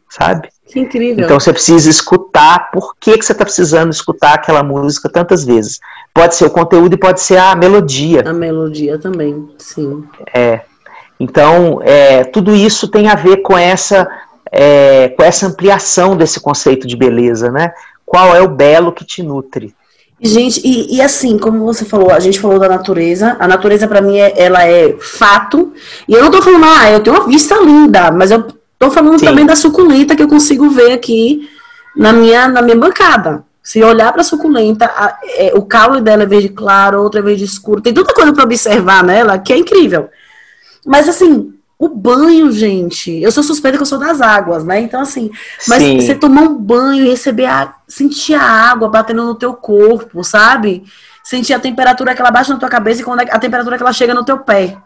Speaker 3: sabe?
Speaker 1: Que incrível.
Speaker 3: Então você precisa escutar por que, que você está precisando escutar aquela música tantas vezes. Pode ser o conteúdo e pode ser a melodia.
Speaker 1: A melodia também, sim.
Speaker 3: É. Então, é, tudo isso tem a ver com essa, é, com essa ampliação desse conceito de beleza, né? Qual é o belo que te nutre?
Speaker 1: Gente, e, e, assim, como você falou, a gente falou da natureza. A natureza, para mim, é, ela é fato. E eu não tô falando, ah, eu tenho uma vista linda, mas eu tô falando Sim. também da suculenta que eu consigo ver aqui na minha, na minha bancada. Se olhar para a suculenta, é, o caule dela é verde claro, outra é verde escuro. Tem tanta coisa para observar nela que é incrível. Mas assim, o banho, gente, eu sou suspeita que eu sou das águas, né? Então, assim, mas Sim. você tomar um banho e receber a. sentir a água batendo no teu corpo, sabe? Sentir a temperatura que ela baixa na tua cabeça e quando a temperatura que ela chega no teu pé.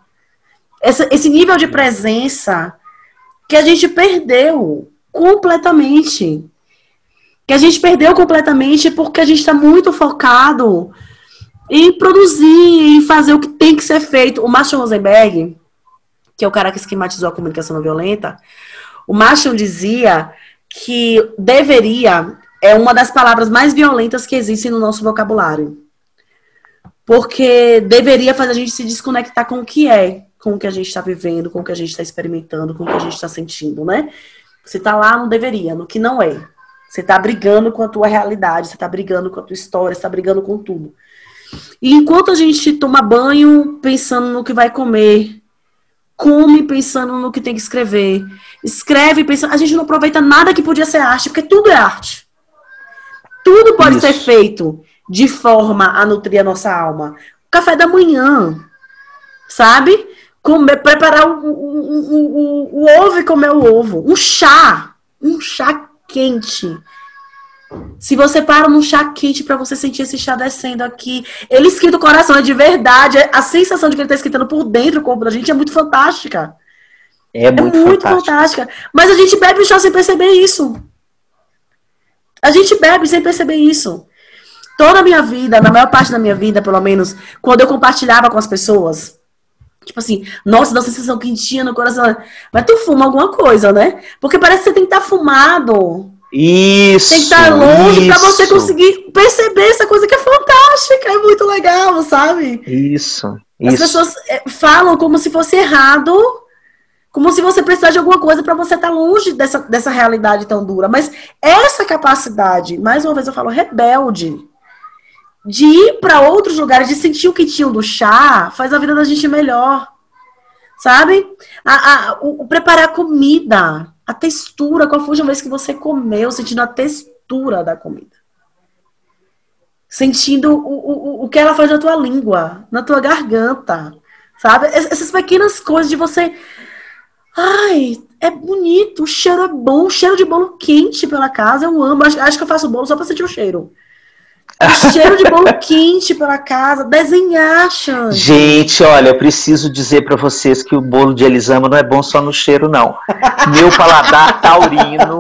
Speaker 1: Essa, esse nível de presença que a gente perdeu completamente. Que a gente perdeu completamente porque a gente está muito focado em produzir, em fazer o que tem que ser feito. O Marshall Rosenberg, que é o cara que esquematizou a comunicação não violenta, o Marshall dizia que deveria é uma das palavras mais violentas que existem no nosso vocabulário. Porque deveria fazer a gente se desconectar com o que é, com o que a gente está vivendo, com o que a gente está experimentando, com o que a gente está sentindo, né? Você está lá no deveria, no que não é. Você está brigando com a tua realidade, você está brigando com a tua história, você está brigando com tudo. E enquanto a gente toma banho pensando no que vai comer, come pensando no que tem que escrever. Escreve pensando. A gente não aproveita nada que podia ser arte, porque tudo é arte. Tudo pode Isso. ser feito de forma a nutrir a nossa alma. Café da manhã, sabe? Comer, preparar o, o, o, o, ovo e comer o ovo. Um chá. Um chá quente se você para num chá quente para você sentir esse chá descendo aqui, ele esquenta o coração, é de verdade. A sensação de que ele está esquentando por dentro o corpo da gente é muito fantástica.
Speaker 3: É muito, é muito fantástica.
Speaker 1: Mas a gente bebe o chá sem perceber isso. A gente bebe sem perceber isso. Toda a minha vida, na maior parte da minha vida, pelo menos, quando eu compartilhava com as pessoas, tipo assim, nossa, dá uma sensação quentinha no coração. Mas tu fuma alguma coisa, né? Porque parece que você tem que estar tá fumado
Speaker 3: isso.
Speaker 1: Tem que estar longe para você conseguir perceber essa coisa que é fantástica, é muito legal, sabe?
Speaker 3: Isso.
Speaker 1: As
Speaker 3: isso.
Speaker 1: pessoas é, falam como se fosse errado, como se você precisasse de alguma coisa para você estar longe dessa, dessa realidade tão dura. Mas essa capacidade, mais uma vez eu falo, rebelde, de ir para outros lugares, de sentir o quentinho do chá, faz a vida da gente melhor. Sabe? A, a, o, o preparar comida a textura, qual foi a vez que você comeu, sentindo a textura da comida. Sentindo o, o, o que ela faz na tua língua, na tua garganta, sabe? Essas pequenas coisas de você. Ai, é bonito, o cheiro é bom, o cheiro de bolo quente pela casa, eu amo. Acho, acho que eu faço bolo só pra sentir o cheiro. Cheiro de bolo quente pela casa, desenhar, Xande.
Speaker 3: Gente, olha, eu preciso dizer para vocês que o bolo de Elisama não é bom só no cheiro, não. Meu paladar taurino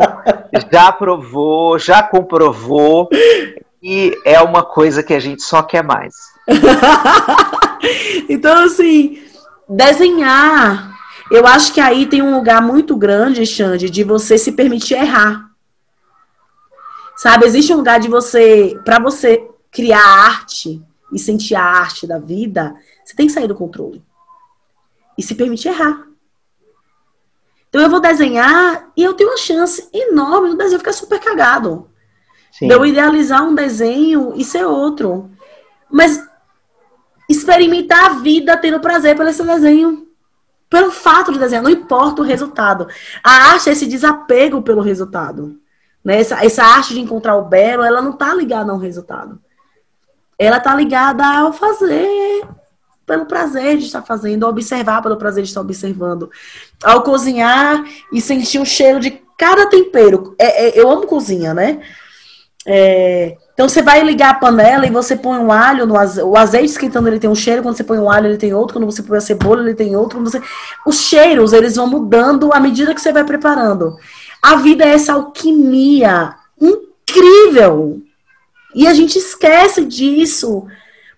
Speaker 3: já provou, já comprovou e é uma coisa que a gente só quer mais. (laughs)
Speaker 1: então, assim, desenhar. Eu acho que aí tem um lugar muito grande, Xande, de você se permitir errar. Sabe, existe um lugar de você, para você criar arte e sentir a arte da vida, você tem que sair do controle. E se permitir errar. Então eu vou desenhar e eu tenho uma chance enorme no desenho ficar super cagado. Sim. De eu idealizar um desenho e ser outro. Mas experimentar a vida tendo prazer pelo esse desenho. pelo fato de desenhar, não importa o resultado. A arte é esse desapego pelo resultado. Né? Essa, essa arte de encontrar o belo, ela não está ligada ao resultado. Ela está ligada ao fazer pelo prazer de estar fazendo, ao observar pelo prazer de estar observando, ao cozinhar e sentir o cheiro de cada tempero. É, é, eu amo cozinha, né? É, então você vai ligar a panela e você põe um alho no aze... o azeite esquentando ele tem um cheiro, quando você põe um alho ele tem outro, quando você põe a cebola ele tem outro, você... os cheiros eles vão mudando à medida que você vai preparando. A vida é essa alquimia incrível. E a gente esquece disso,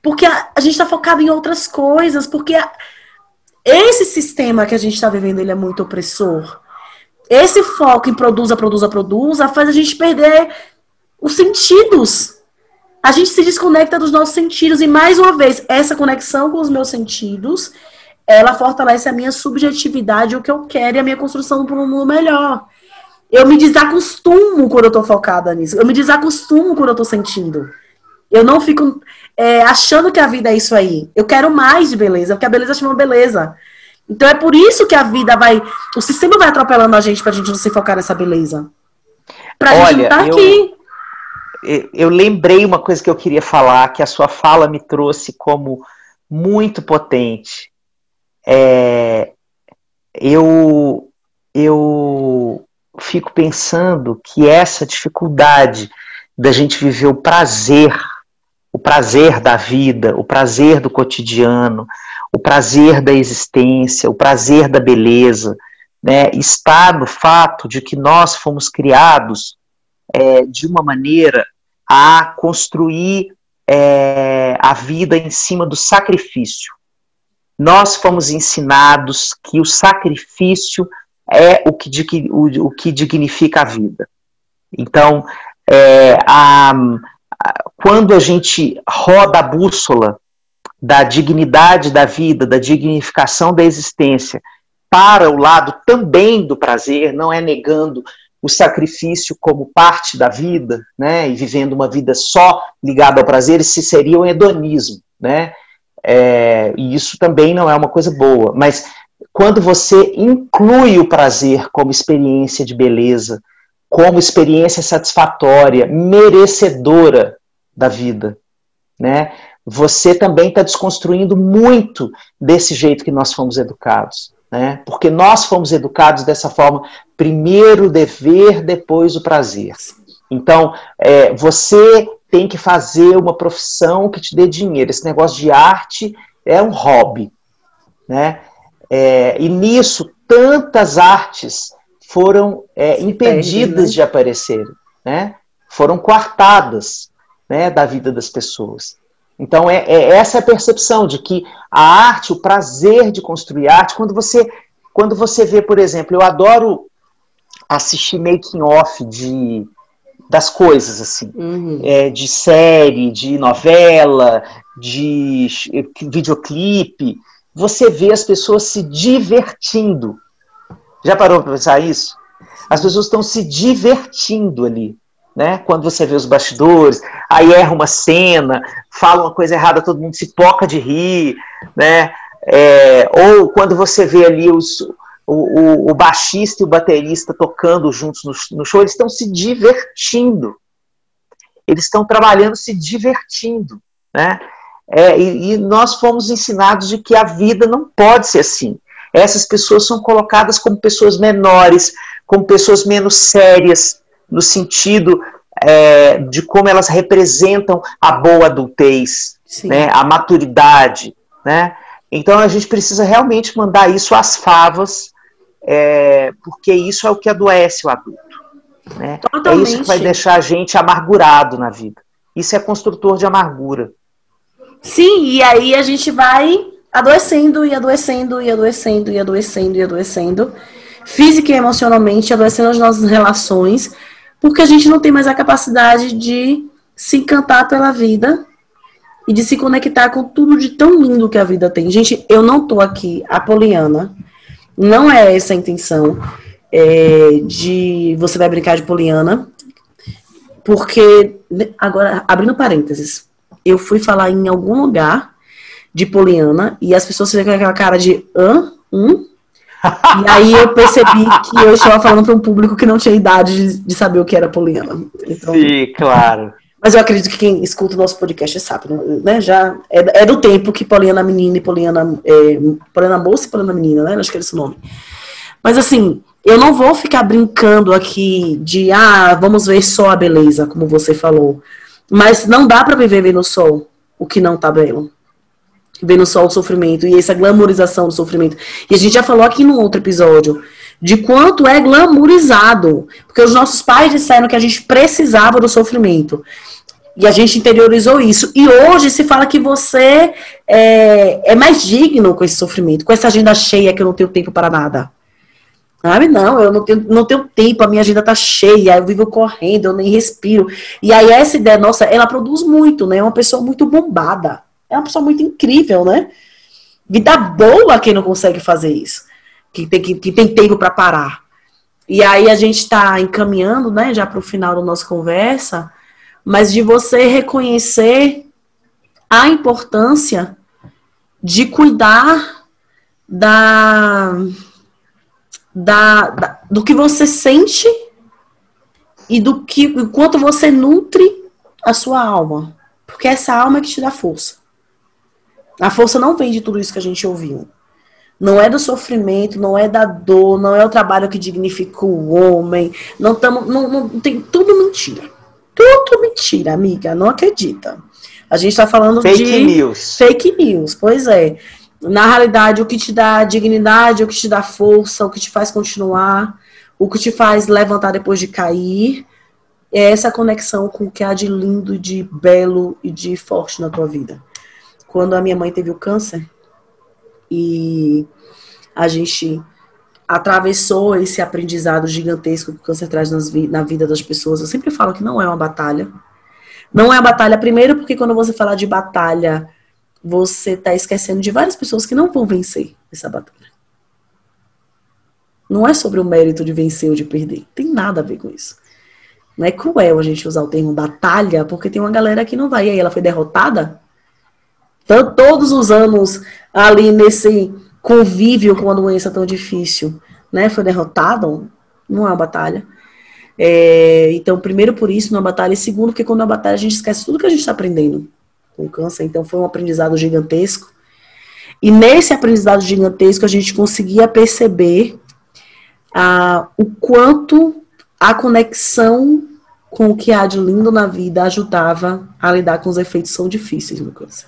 Speaker 1: porque a, a gente está focado em outras coisas, porque a, esse sistema que a gente está vivendo ele é muito opressor. Esse foco em produza, produza, produza faz a gente perder os sentidos. A gente se desconecta dos nossos sentidos. E, mais uma vez, essa conexão com os meus sentidos, ela fortalece a minha subjetividade, o que eu quero e a minha construção para um mundo melhor. Eu me desacostumo quando eu tô focada nisso. Eu me desacostumo quando eu tô sentindo. Eu não fico é, achando que a vida é isso aí. Eu quero mais de beleza, porque a beleza chama beleza. Então é por isso que a vida vai. O sistema vai atropelando a gente pra gente não se focar nessa beleza. Pra Olha, gente não tá aqui
Speaker 3: eu lembrei uma coisa que eu queria falar, que a sua fala me trouxe como muito potente. É, eu, eu fico pensando que essa dificuldade da gente viver o prazer, o prazer da vida, o prazer do cotidiano, o prazer da existência, o prazer da beleza, né, está no fato de que nós fomos criados é, de uma maneira a construir é, a vida em cima do sacrifício. Nós fomos ensinados que o sacrifício é o que, o, o que dignifica a vida. Então, é, a, a, quando a gente roda a bússola da dignidade da vida, da dignificação da existência, para o lado também do prazer, não é negando o sacrifício como parte da vida, né, e vivendo uma vida só ligada ao prazer, isso seria um hedonismo, né, é, e isso também não é uma coisa boa, mas quando você inclui o prazer como experiência de beleza, como experiência satisfatória, merecedora da vida, né, você também está desconstruindo muito desse jeito que nós fomos educados né? Porque nós fomos educados dessa forma: primeiro o dever, depois o prazer. Então, é, você tem que fazer uma profissão que te dê dinheiro. Esse negócio de arte é um hobby, né? É, e nisso tantas artes foram é, impedidas perde, né? de aparecer, né? Foram coartadas, né, da vida das pessoas. Então, é, é, essa é a percepção de que a arte, o prazer de construir arte, quando você, quando você vê, por exemplo, eu adoro assistir making off de das coisas assim, uhum. é, de série, de novela, de videoclipe, você vê as pessoas se divertindo. Já parou para pensar isso? As pessoas estão se divertindo ali né? Quando você vê os bastidores, aí erra uma cena, fala uma coisa errada, todo mundo se poca de rir, né? É, ou quando você vê ali os, o, o, o, baixista e o baterista tocando juntos no, no show, eles estão se divertindo. Eles estão trabalhando se divertindo, né? É, e, e nós fomos ensinados de que a vida não pode ser assim. Essas pessoas são colocadas como pessoas menores, como pessoas menos sérias, no sentido é, de como elas representam a boa adultez, né, a maturidade. Né? Então a gente precisa realmente mandar isso às favas, é, porque isso é o que adoece o adulto. Né? É isso que vai deixar a gente amargurado na vida. Isso é construtor de amargura.
Speaker 1: Sim, e aí a gente vai adoecendo e adoecendo e adoecendo e adoecendo e adoecendo, física e emocionalmente, adoecendo as nossas relações, porque a gente não tem mais a capacidade de se encantar pela vida e de se conectar com tudo de tão lindo que a vida tem. Gente, eu não tô aqui apoliana, não é essa a intenção é, de você vai brincar de poliana, porque agora abrindo parênteses, eu fui falar em algum lugar de poliana e as pessoas ficam com aquela cara de hã, hum, (laughs) E aí eu percebi que eu estava falando para um público que não tinha idade de, de saber o que era Poliana.
Speaker 3: Então, Sim, claro.
Speaker 1: Mas eu acredito que quem escuta o nosso podcast sabe, né? Já é, é do tempo que Poliana menina e Poliana, é, Poliana moça e Poliana menina, né? Acho que é esse o nome. Mas assim, eu não vou ficar brincando aqui de, ah, vamos ver só a beleza, como você falou. Mas não dá para viver vendo sol o que não tá belo. Vendo só o sofrimento e essa glamorização do sofrimento. E a gente já falou aqui no outro episódio de quanto é glamorizado. Porque os nossos pais disseram que a gente precisava do sofrimento. E a gente interiorizou isso. E hoje se fala que você é, é mais digno com esse sofrimento, com essa agenda cheia que eu não tenho tempo para nada. Sabe, não, eu não tenho, não tenho tempo, a minha agenda tá cheia, eu vivo correndo, eu nem respiro. E aí essa ideia, nossa, ela produz muito, né? É uma pessoa muito bombada. É uma pessoa muito incrível, né? Vida boa quem não consegue fazer isso. Que tem, que, que tem tempo para parar. E aí a gente está encaminhando, né, já para o final da nossa conversa, mas de você reconhecer a importância de cuidar da da, da, do que você sente e do que quanto você nutre a sua alma. Porque essa alma é que te dá força. A força não vem de tudo isso que a gente ouviu. Não é do sofrimento, não é da dor, não é o trabalho que dignifica o homem. Não estamos. Não, não, tem tudo mentira. Tudo mentira, amiga. Não acredita. A gente está falando
Speaker 3: fake
Speaker 1: de.
Speaker 3: Fake news.
Speaker 1: Fake news, pois é na realidade, o que te dá dignidade, o que te dá força, o que te faz continuar, o que te faz levantar depois de cair, é essa conexão com o que há de lindo, de belo e de forte na tua vida. Quando a minha mãe teve o câncer e a gente atravessou esse aprendizado gigantesco que o câncer traz na vida das pessoas, eu sempre falo que não é uma batalha. Não é uma batalha, primeiro, porque quando você fala de batalha você está esquecendo de várias pessoas que não vão vencer essa batalha. Não é sobre o mérito de vencer ou de perder. Tem nada a ver com isso. Não é cruel a gente usar o termo batalha, porque tem uma galera que não vai. E aí ela foi derrotada? Então, todos os anos ali nesse convívio com uma doença tão difícil, né? Foi derrotado? Não é uma batalha. É, então, primeiro por isso, não é uma batalha. E segundo, porque quando é uma batalha a gente esquece tudo que a gente está aprendendo com câncer, então foi um aprendizado gigantesco. E nesse aprendizado gigantesco a gente conseguia perceber ah, o quanto a conexão com o que há de lindo na vida ajudava a lidar com os efeitos tão difíceis do câncer.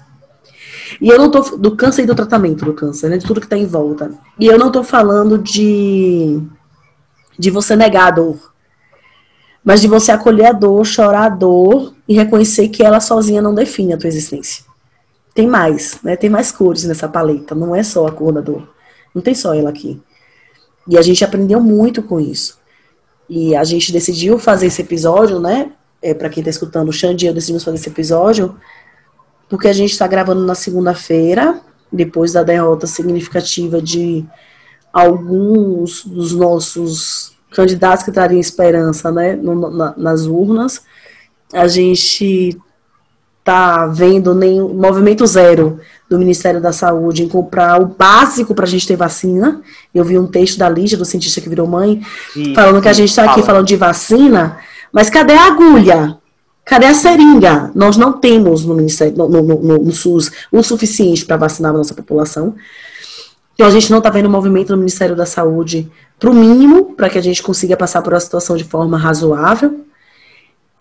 Speaker 1: E eu não tô do câncer e do tratamento do câncer, né, de tudo que está em volta. E eu não estou falando de de você negar a dor, mas de você acolher a dor, chorar a dor e reconhecer que ela sozinha não define a tua existência. Tem mais, né? Tem mais cores nessa paleta, não é só a cor da dor. Não tem só ela aqui. E a gente aprendeu muito com isso. E a gente decidiu fazer esse episódio, né? É, para quem está escutando, o Xande e eu decidimos fazer esse episódio, porque a gente está gravando na segunda-feira, depois da derrota significativa de alguns dos nossos candidatos que trariam esperança né, no, na, nas urnas. A gente está vendo nem movimento zero do Ministério da Saúde em comprar o básico para a gente ter vacina. Eu vi um texto da Lígia, do cientista que virou mãe, sim, falando que a gente está aqui falando de vacina, mas cadê a agulha? Cadê a seringa? Nós não temos no Ministério, no, no, no, no SUS, o suficiente para vacinar a nossa população. Então a gente não está vendo movimento no Ministério da Saúde para o mínimo, para que a gente consiga passar por uma situação de forma razoável.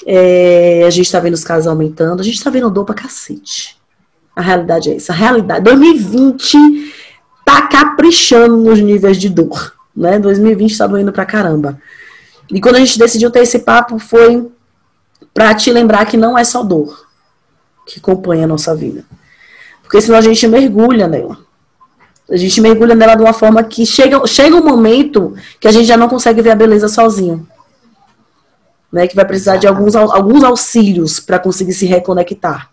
Speaker 1: É, a gente está vendo os casos aumentando, a gente está vendo dor pra cacete. A realidade é essa. A realidade. 2020 tá caprichando nos níveis de dor. Né? 2020 tá doendo pra caramba. E quando a gente decidiu ter esse papo foi para te lembrar que não é só dor que acompanha a nossa vida. Porque senão a gente mergulha nela. A gente mergulha nela de uma forma que chega, chega um momento que a gente já não consegue ver a beleza sozinho. Né, que vai precisar de alguns, alguns auxílios para conseguir se reconectar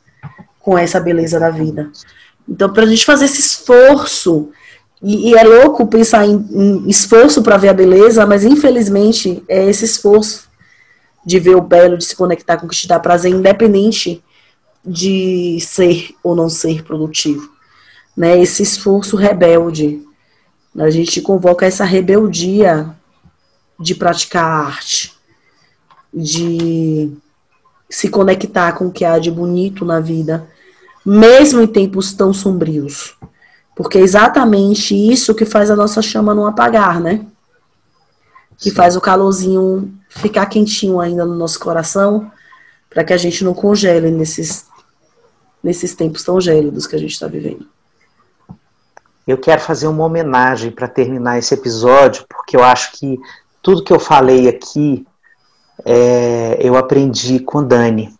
Speaker 1: com essa beleza da vida. Então, para a gente fazer esse esforço, e, e é louco pensar em, em esforço para ver a beleza, mas infelizmente é esse esforço de ver o belo, de se conectar com o que te dá prazer, independente de ser ou não ser produtivo né, esse esforço rebelde. A gente convoca essa rebeldia de praticar arte, de se conectar com o que há de bonito na vida, mesmo em tempos tão sombrios. Porque é exatamente isso que faz a nossa chama não apagar, né? Que faz o calorzinho ficar quentinho ainda no nosso coração, para que a gente não congele nesses, nesses tempos tão gélidos que a gente está vivendo.
Speaker 3: Eu quero fazer uma homenagem para terminar esse episódio, porque eu acho que tudo que eu falei aqui é, eu aprendi com Dani.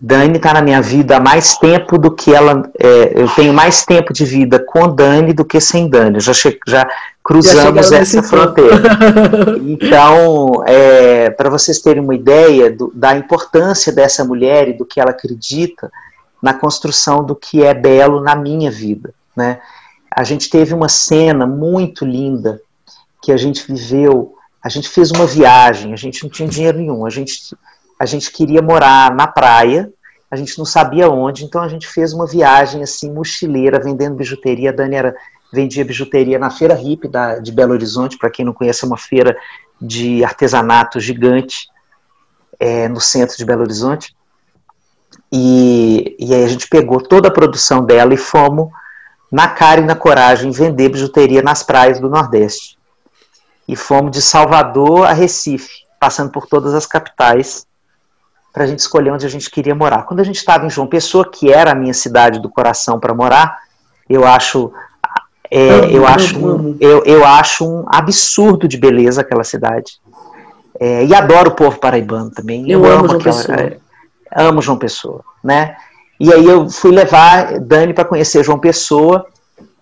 Speaker 3: Dani está na minha vida há mais tempo do que ela. É, eu tenho mais tempo de vida com Dani do que sem Dani. Já, já cruzamos já essa fronteira. (laughs) então, é, para vocês terem uma ideia do, da importância dessa mulher e do que ela acredita na construção do que é belo na minha vida. Né? A gente teve uma cena muito linda que a gente viveu. A gente fez uma viagem, a gente não tinha dinheiro nenhum, a gente a gente queria morar na praia, a gente não sabia onde, então a gente fez uma viagem assim, mochileira, vendendo bijuteria. A Dani era, vendia bijuteria na Feira Hip de Belo Horizonte, para quem não conhece, é uma feira de artesanato gigante é, no centro de Belo Horizonte. E, e aí a gente pegou toda a produção dela e fomos na cara e na coragem vender bijuteria nas praias do Nordeste. E fomos de Salvador a Recife, passando por todas as capitais para a gente escolher onde a gente queria morar. Quando a gente estava em João Pessoa, que era a minha cidade do coração para morar, eu acho é, eu, acho um, eu, eu acho um absurdo de beleza aquela cidade. É, e adoro o povo paraibano também.
Speaker 1: Eu, eu amo, João aquela, Pessoa.
Speaker 3: É, amo João Pessoa, né? E aí eu fui levar Dani para conhecer João Pessoa.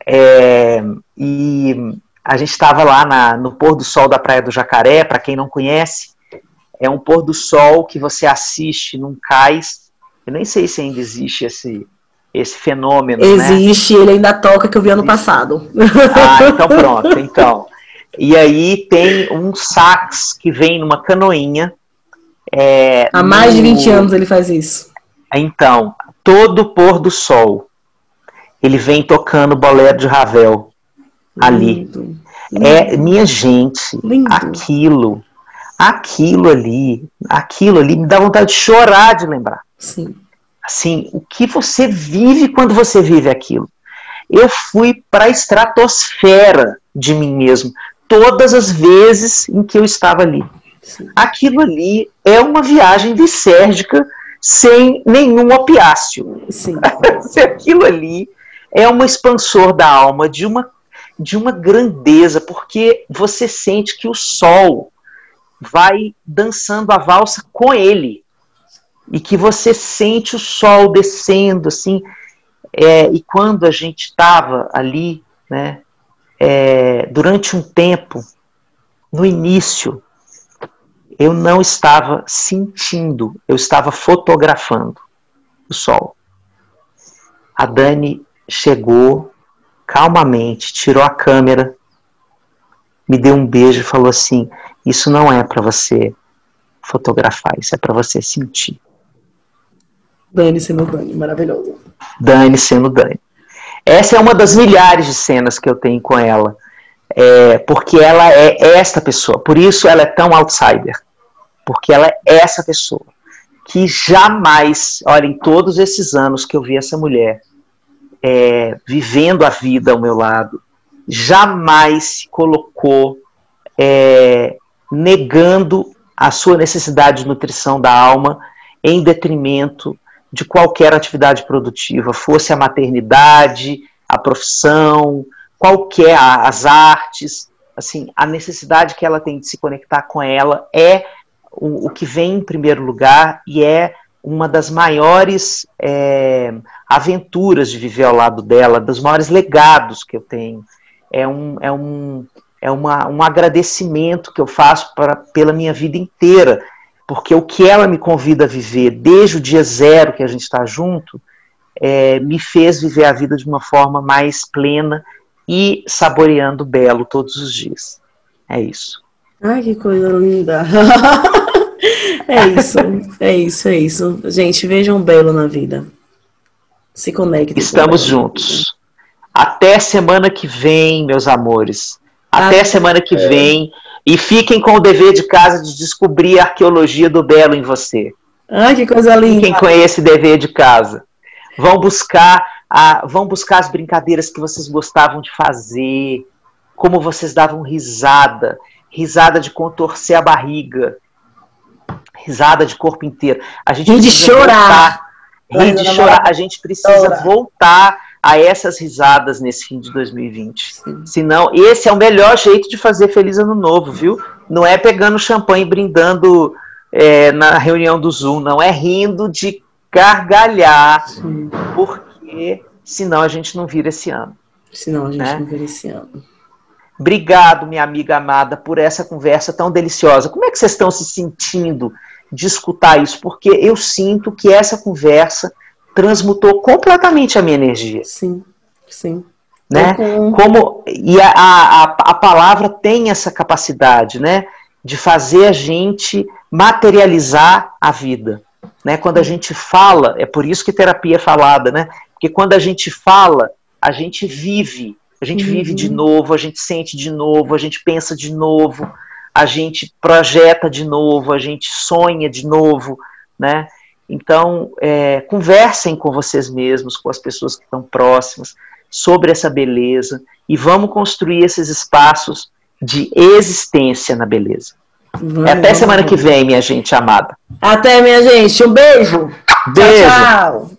Speaker 3: É, e a gente estava lá na, no pôr do sol da Praia do Jacaré, para quem não conhece é um pôr do sol que você assiste num cais. Eu nem sei se ainda existe esse, esse fenômeno.
Speaker 1: Né? Existe, né? ele ainda toca que eu vi ano passado.
Speaker 3: Ah, (laughs) então pronto. Então. E aí tem um sax que vem numa canoinha. É,
Speaker 1: Há mais no... de 20 anos ele faz isso.
Speaker 3: Então, todo pôr do sol, ele vem tocando bolero de Ravel ali. Lindo. É, minha gente, Lindo. aquilo aquilo ali, aquilo ali me dá vontade de chorar de lembrar.
Speaker 1: Sim.
Speaker 3: Assim, o que você vive quando você vive aquilo. Eu fui para a estratosfera de mim mesmo todas as vezes em que eu estava ali. Sim. Aquilo ali é uma viagem lisérgica sem nenhum opiáceo.
Speaker 1: Sim. (laughs)
Speaker 3: aquilo ali é uma expansor da alma de uma de uma grandeza, porque você sente que o sol vai dançando a valsa com ele. E que você sente o sol descendo, assim. É, e quando a gente estava ali, né, é, durante um tempo, no início, eu não estava sentindo, eu estava fotografando o sol. A Dani chegou calmamente, tirou a câmera, me deu um beijo e falou assim: isso não é para você fotografar, isso é para você sentir.
Speaker 1: Dani sendo Dani, maravilhoso.
Speaker 3: Dani sendo Dani. Essa é uma das milhares de cenas que eu tenho com ela, é, porque ela é esta pessoa, por isso ela é tão outsider, porque ela é essa pessoa que jamais, olha, em todos esses anos que eu vi essa mulher é, vivendo a vida ao meu lado, jamais se colocou é, negando a sua necessidade de nutrição da alma em detrimento de qualquer atividade produtiva, fosse a maternidade, a profissão, qualquer as artes, assim, a necessidade que ela tem de se conectar com ela é o, o que vem em primeiro lugar e é uma das maiores é, aventuras de viver ao lado dela, dos maiores legados que eu tenho. É um, é um, é uma, um agradecimento que eu faço pra, pela minha vida inteira, porque o que ela me convida a viver desde o dia zero que a gente está junto, é, me fez viver a vida de uma forma mais plena e saboreando o belo todos os dias. É isso.
Speaker 1: Ai, que coisa linda! (laughs) é isso, é isso, é isso. Gente, vejam belo na vida. Se conectem.
Speaker 3: Estamos juntos. Até semana que vem, meus amores. Até ah, semana que é. vem. E fiquem com o dever de casa de descobrir a arqueologia do belo em você.
Speaker 1: Ah, que coisa linda.
Speaker 3: Fiquem com esse dever de casa. Vão buscar, a, vão buscar as brincadeiras que vocês gostavam de fazer, como vocês davam risada, risada de contorcer a barriga, risada de corpo inteiro. A gente
Speaker 1: rir de chorar.
Speaker 3: Rir de chorar. A gente precisa voltar a essas risadas nesse fim de 2020. Sim. Senão, esse é o melhor jeito de fazer Feliz Ano Novo, viu? Não é pegando champanhe e brindando é, na reunião do Zoom, não é rindo de gargalhar, Sim. porque senão a gente não vira esse ano.
Speaker 1: Senão a gente né? não vira esse ano.
Speaker 3: Obrigado, minha amiga amada, por essa conversa tão deliciosa. Como é que vocês estão se sentindo de escutar isso? Porque eu sinto que essa conversa transmutou completamente a minha energia.
Speaker 1: Sim, sim.
Speaker 3: Né? Como e a, a, a palavra tem essa capacidade, né, de fazer a gente materializar a vida, né? Quando a gente fala, é por isso que terapia é falada, né? Porque quando a gente fala, a gente vive, a gente uhum. vive de novo, a gente sente de novo, a gente pensa de novo, a gente projeta de novo, a gente sonha de novo, né? Então, é, conversem com vocês mesmos, com as pessoas que estão próximas, sobre essa beleza e vamos construir esses espaços de existência na beleza. Vai, Até semana que vem, minha gente amada.
Speaker 1: Até, minha gente. Um beijo.
Speaker 3: Beijo. tchau. tchau.